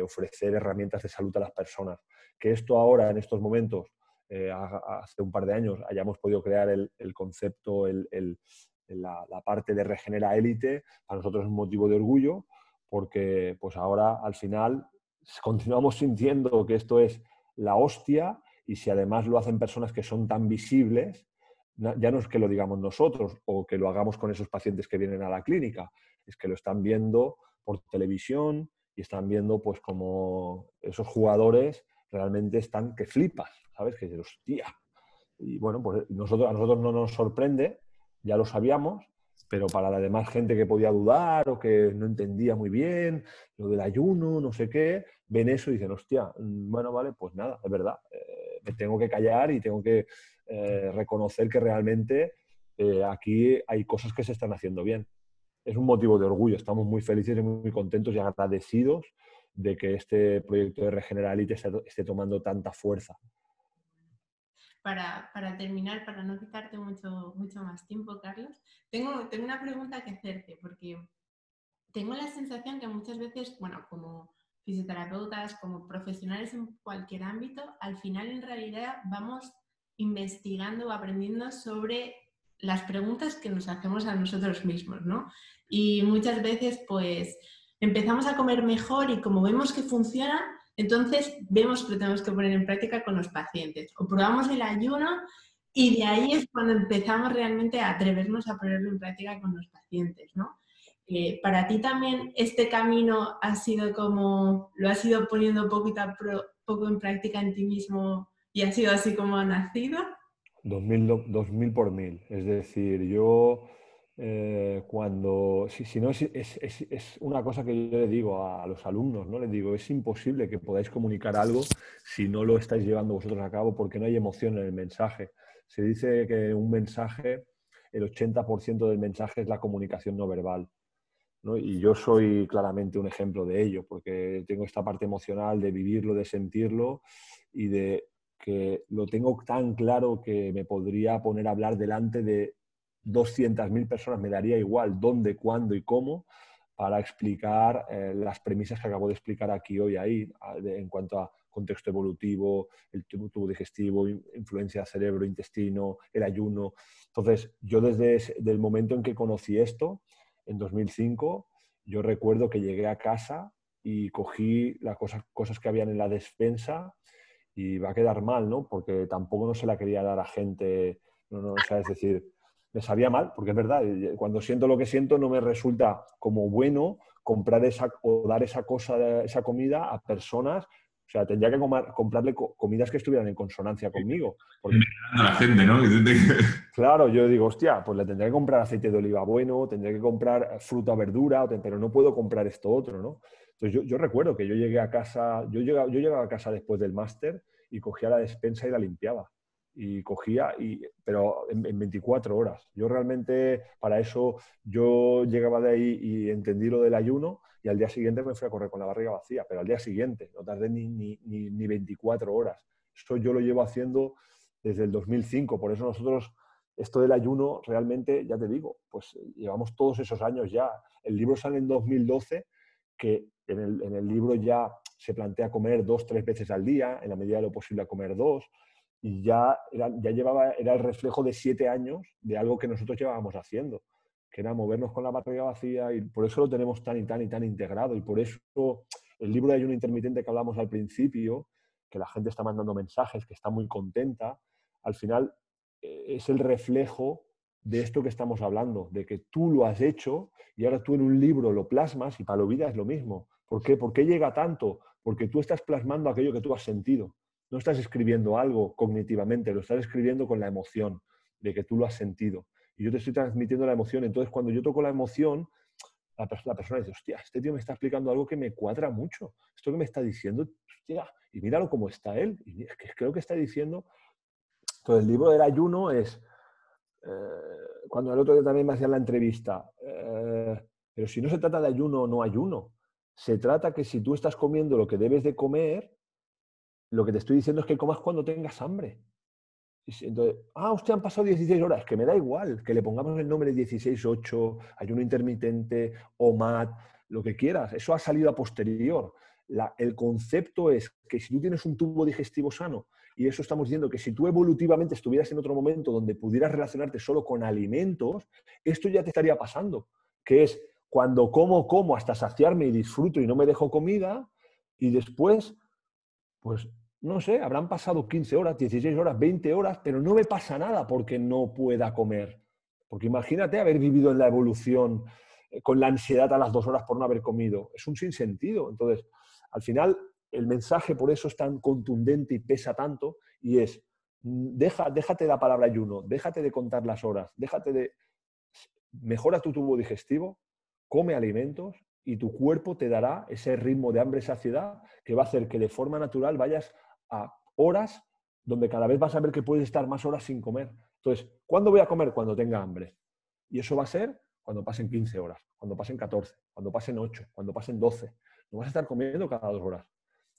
ofrecer herramientas de salud a las personas. Que esto ahora, en estos momentos, eh, hace un par de años, hayamos podido crear el, concepto, la, la, parte de Regenera Élite, para nosotros es un motivo de orgullo porque pues ahora al final continuamos sintiendo que esto es la hostia y si además lo hacen personas que son tan visibles, ya no es que lo digamos nosotros o que lo hagamos con esos pacientes que vienen a la clínica, es que lo están viendo por televisión y están viendo pues como esos jugadores realmente están que flipas, ¿sabes? Que dices, hostia. Y bueno, pues nosotros, a nosotros no nos sorprende, ya lo sabíamos, pero para la demás gente que podía dudar o que no entendía muy bien lo del ayuno, no sé qué, ven eso y dicen, hostia, mm, bueno, vale, pues nada, es verdad, eh, tengo que callar y tengo que eh, reconocer que realmente eh, aquí hay cosas que se están haciendo bien. Es un motivo de orgullo, estamos muy felices y muy contentos y agradecidos de que este proyecto de Regeneralite esté tomando tanta fuerza. para, terminar, para no quitarte mucho, mucho más tiempo, Carlos, tengo, tengo una pregunta que hacerte, porque tengo la sensación que muchas veces, bueno, como fisioterapeutas, como profesionales en cualquier ámbito, al final en realidad vamos investigando o aprendiendo sobre las preguntas que nos hacemos a nosotros mismos, ¿no? Y muchas veces, pues, empezamos a comer mejor y como vemos que funciona, entonces vemos que lo tenemos que poner en práctica con los pacientes. O probamos el ayuno y de ahí es cuando empezamos realmente a atrevernos a ponerlo en práctica con los pacientes, ¿no? Para ti también este camino ha sido como, lo has ido poniendo poco en práctica en ti mismo y ha sido así como ha nacido. 2000, 2000 por mil. Es decir, yo eh, cuando, si, si no, es, es, es, una cosa que yo le digo a, los alumnos, ¿no? Les digo, es imposible que podáis comunicar algo si no lo estáis llevando vosotros a cabo porque no hay emoción en el mensaje. Se dice que un mensaje, el 80% del mensaje es la comunicación no verbal. Y yo soy claramente un ejemplo de ello, porque tengo esta parte emocional de vivirlo, de sentirlo y de que lo tengo tan claro que me podría poner a hablar delante de 200.000 personas, me daría igual dónde, cuándo y cómo, para explicar eh, las premisas que acabo de explicar aquí hoy ahí, en cuanto a contexto evolutivo, el tubo digestivo, influencia cerebro, intestino, el ayuno. Entonces, yo desde el momento en que conocí esto, en 2005, yo recuerdo que llegué a casa y cogí las cosas, cosas que habían en la despensa y va a quedar mal, ¿no? Porque tampoco no se la quería dar a gente, no, no, o sea, es decir, me sabía mal, porque es verdad, cuando siento lo que siento no me resulta como bueno comprar esa o dar esa cosa, esa comida a personas o sea, tendría que comprarle comidas que estuvieran en consonancia conmigo. Porque... A la gente, ¿no? claro, yo digo, hostia, pues le tendría que comprar aceite de oliva bueno, tendría que comprar fruta, verdura, pero no puedo comprar esto otro, ¿no? Entonces yo, recuerdo que yo llegué a casa, yo llegaba, yo llegaba a casa después del máster y cogía la despensa y la limpiaba. Y cogía, y, pero en, en 24 horas. Yo realmente, para eso, yo llegaba de ahí y entendí lo del ayuno y al día siguiente me fui a correr con la barriga vacía, pero al día siguiente, no tardé ni, ni, ni, 24 horas. Eso yo lo llevo haciendo desde el 2005, por eso nosotros, esto del ayuno, realmente, ya te digo, pues llevamos todos esos años ya. El libro sale en 2012, que en el, en el libro ya se plantea comer dos, tres veces al día, en la medida de lo posible a comer dos, y ya, era, ya llevaba, era el reflejo de siete años de algo que nosotros llevábamos haciendo que era movernos con la barriga vacía y por eso lo tenemos tan y tan y tan integrado y por eso el libro de ayuno intermitente que hablamos al principio, que la gente está mandando mensajes, que está muy contenta, al final eh, es el reflejo de esto que estamos hablando, de que tú lo has hecho y ahora tú en un libro lo plasmas y para la vida es lo mismo. ¿Por qué? ¿Por qué llega tanto? Porque tú estás plasmando aquello que tú has sentido. No estás escribiendo algo cognitivamente, lo estás escribiendo con la emoción de que tú lo has sentido y yo te estoy transmitiendo la emoción. Entonces, cuando yo toco la emoción, la, persona dice, hostia, este tío me está explicando algo que me cuadra mucho. Esto que me está diciendo, hostia, y míralo cómo está él. Creo que está diciendo... Entonces, el libro del ayuno es, eh, cuando el otro día también me hacían la entrevista, eh, pero si no se trata de ayuno o no ayuno, se trata que si tú estás comiendo lo que debes de comer, lo que te estoy diciendo es que comas cuando tengas hambre. Entonces, ah, usted han pasado 16 horas, que me da igual, que le pongamos el nombre 16-8, ayuno intermitente, OMAD, lo que quieras, eso ha salido a posterior. el concepto es que si tú tienes un tubo digestivo sano, y eso estamos diciendo que si tú evolutivamente estuvieras en otro momento donde pudieras relacionarte solo con alimentos, esto ya te estaría pasando, que es cuando como, como hasta saciarme y disfruto y no me dejo comida, y después, pues no sé, habrán pasado 15 horas, 16 horas, 20 horas, pero no me pasa nada porque no pueda comer. Porque imagínate haber vivido en la evolución eh, con la ansiedad a las dos horas por no haber comido. Es un sinsentido. Entonces, al final, el mensaje por eso es tan contundente y pesa tanto y es, deja, déjate la palabra ayuno, déjate de contar las horas, déjate de... Mejora tu tubo digestivo, come alimentos y tu cuerpo te dará ese ritmo de hambre-saciedad que va a hacer que de forma natural vayas a horas donde cada vez vas a ver que puedes estar más horas sin comer. Entonces, ¿cuándo voy a comer? Cuando tenga hambre. Y eso va a ser cuando pasen 15 horas, cuando pasen 14, cuando pasen 8, cuando pasen 12. No vas a estar comiendo cada dos horas.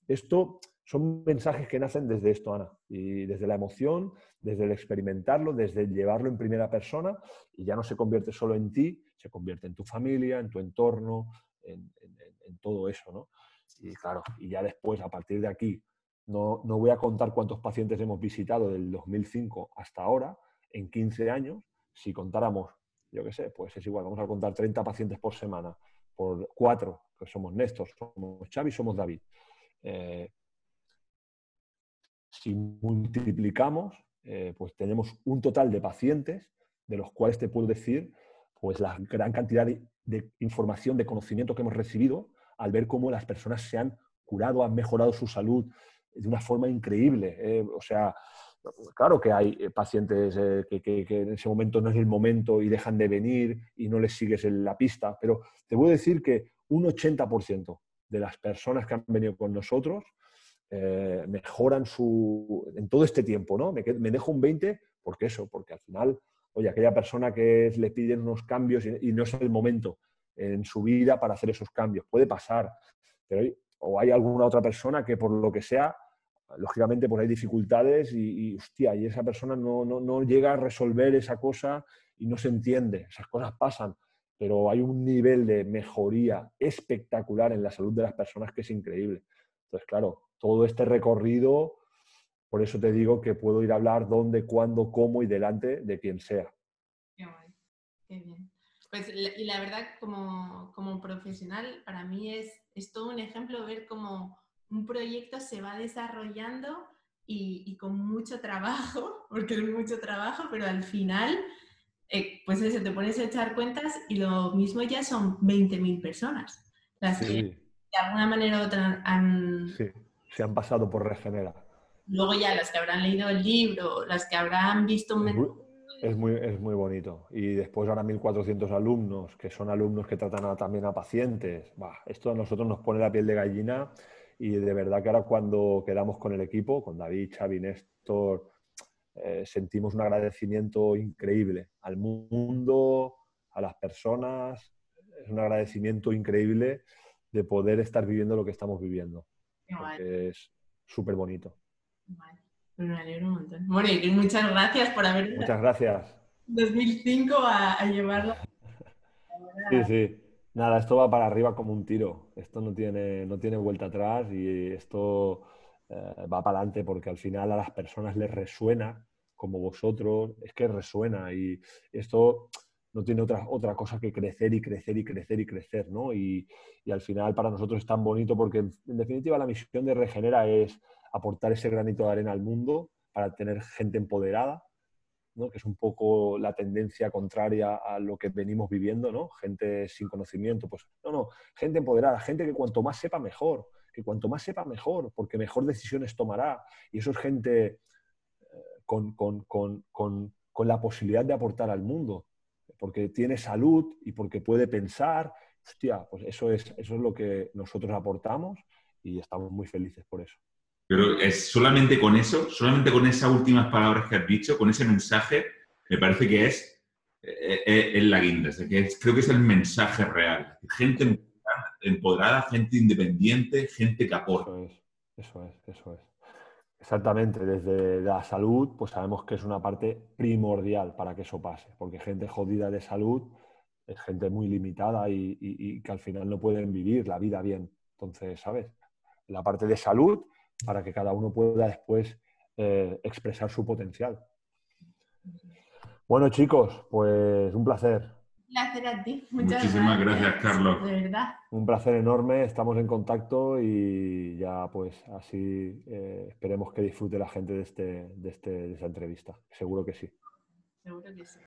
Esto son mensajes que nacen desde esto, Ana, y desde la emoción, desde el experimentarlo, desde el llevarlo en primera persona, y ya no se convierte solo en ti, se convierte en tu familia, en tu entorno, en, todo eso, ¿no? Y claro, y ya después, a partir de aquí, no, no voy a contar cuántos pacientes hemos visitado del 2005 hasta ahora, en 15 años, si contáramos, yo qué sé, pues es igual, vamos a contar 30 pacientes por semana, por cuatro, que somos Néstor, somos Xavi, somos David. Eh, si multiplicamos, eh, pues tenemos un total de pacientes de los cuales te puedo decir pues la gran cantidad de, información, de conocimiento que hemos recibido al ver cómo las personas se han curado, han mejorado su salud de una forma increíble. Eh, o sea, claro que hay eh, pacientes que, en ese momento no es el momento y dejan de venir y no les sigues en la pista, pero te voy a decir que un 80% de las personas que han venido con nosotros eh, mejoran su, en todo este tiempo, ¿no? Me, dejo un 20 porque eso, porque al final, oye, aquella persona que le piden unos cambios y, no es el momento en su vida para hacer esos cambios, puede pasar, pero o hay alguna otra persona que por lo que sea, lógicamente pues hay dificultades y, hostia, y esa persona no, no, no llega a resolver esa cosa y no se entiende, esas cosas pasan pero hay un nivel de mejoría espectacular en la salud de las personas que es increíble. Entonces, claro, todo este recorrido, por eso te digo que puedo ir a hablar dónde, cuándo, cómo y delante de quien sea. Qué bien. Pues, y la verdad, como, como profesional, para mí es, es todo un ejemplo ver cómo un proyecto se va desarrollando y, y, con mucho trabajo, porque es mucho trabajo, pero al final, eh, pues eso, te pones a echar cuentas y lo mismo ya son 20.000 personas las que de alguna manera u otra han... Sí, se han pasado por Regenera. Luego ya las que habrán leído el libro, las que habrán visto... Es muy, es muy, bonito. Y después ahora 1.400 alumnos, que son alumnos que tratan también a pacientes. esto a nosotros nos pone la piel de gallina y de verdad que ahora cuando quedamos con el equipo, con David, Xavi, Néstor, eh, sentimos un agradecimiento increíble al mundo, a las personas. Es un agradecimiento increíble de poder estar viviendo lo que estamos viviendo. es súper bonito. Me alegro un montón. Bueno, y muchas gracias por haber... Muchas gracias. 2005 a, a llevarlo. Sí, sí. Nada, esto va para arriba como un tiro. Esto no tiene, no tiene vuelta atrás y esto eh, va para adelante porque al final a las personas les resuena como vosotros. Es que resuena y esto no tiene otra, otra cosa que crecer y crecer y crecer y crecer, ¿no? Y, y, al final para nosotros es tan bonito porque en, definitiva la misión de Regenera es aportar ese granito de arena al mundo para tener gente empoderada, ¿no? que es un poco la tendencia contraria a lo que venimos viviendo, ¿no? Gente sin conocimiento, pues no, no, gente empoderada, gente que cuanto más sepa mejor, que cuanto más sepa mejor, porque mejor decisiones tomará. Y eso es gente eh, con, con, con, con la posibilidad de aportar al mundo porque tiene salud y porque puede pensar. Hostia, pues eso es, eso es lo que nosotros aportamos y estamos muy felices por eso. Pero es solamente con eso, solamente con esas últimas palabras que has dicho, con ese mensaje, me parece que es, eh, eh, es, la guinda. que creo que es el mensaje real. Gente empoderada, gente independiente, gente que. Eso es, eso es, eso es. Exactamente, desde la salud, pues sabemos que es una parte primordial para que eso pase, porque gente jodida de salud es gente muy limitada y, que al final no pueden vivir la vida bien. Entonces, ¿sabes? La parte de salud para que cada uno pueda después eh, expresar su potencial. Bueno, chicos, pues un placer placer a ti. Muchas Muchísimas gracias. Carlos. De verdad. Un placer enorme, estamos en contacto y ya pues así eh, esperemos que disfrute la gente de, este, de, este, de esta entrevista. Seguro que sí. Seguro que sí.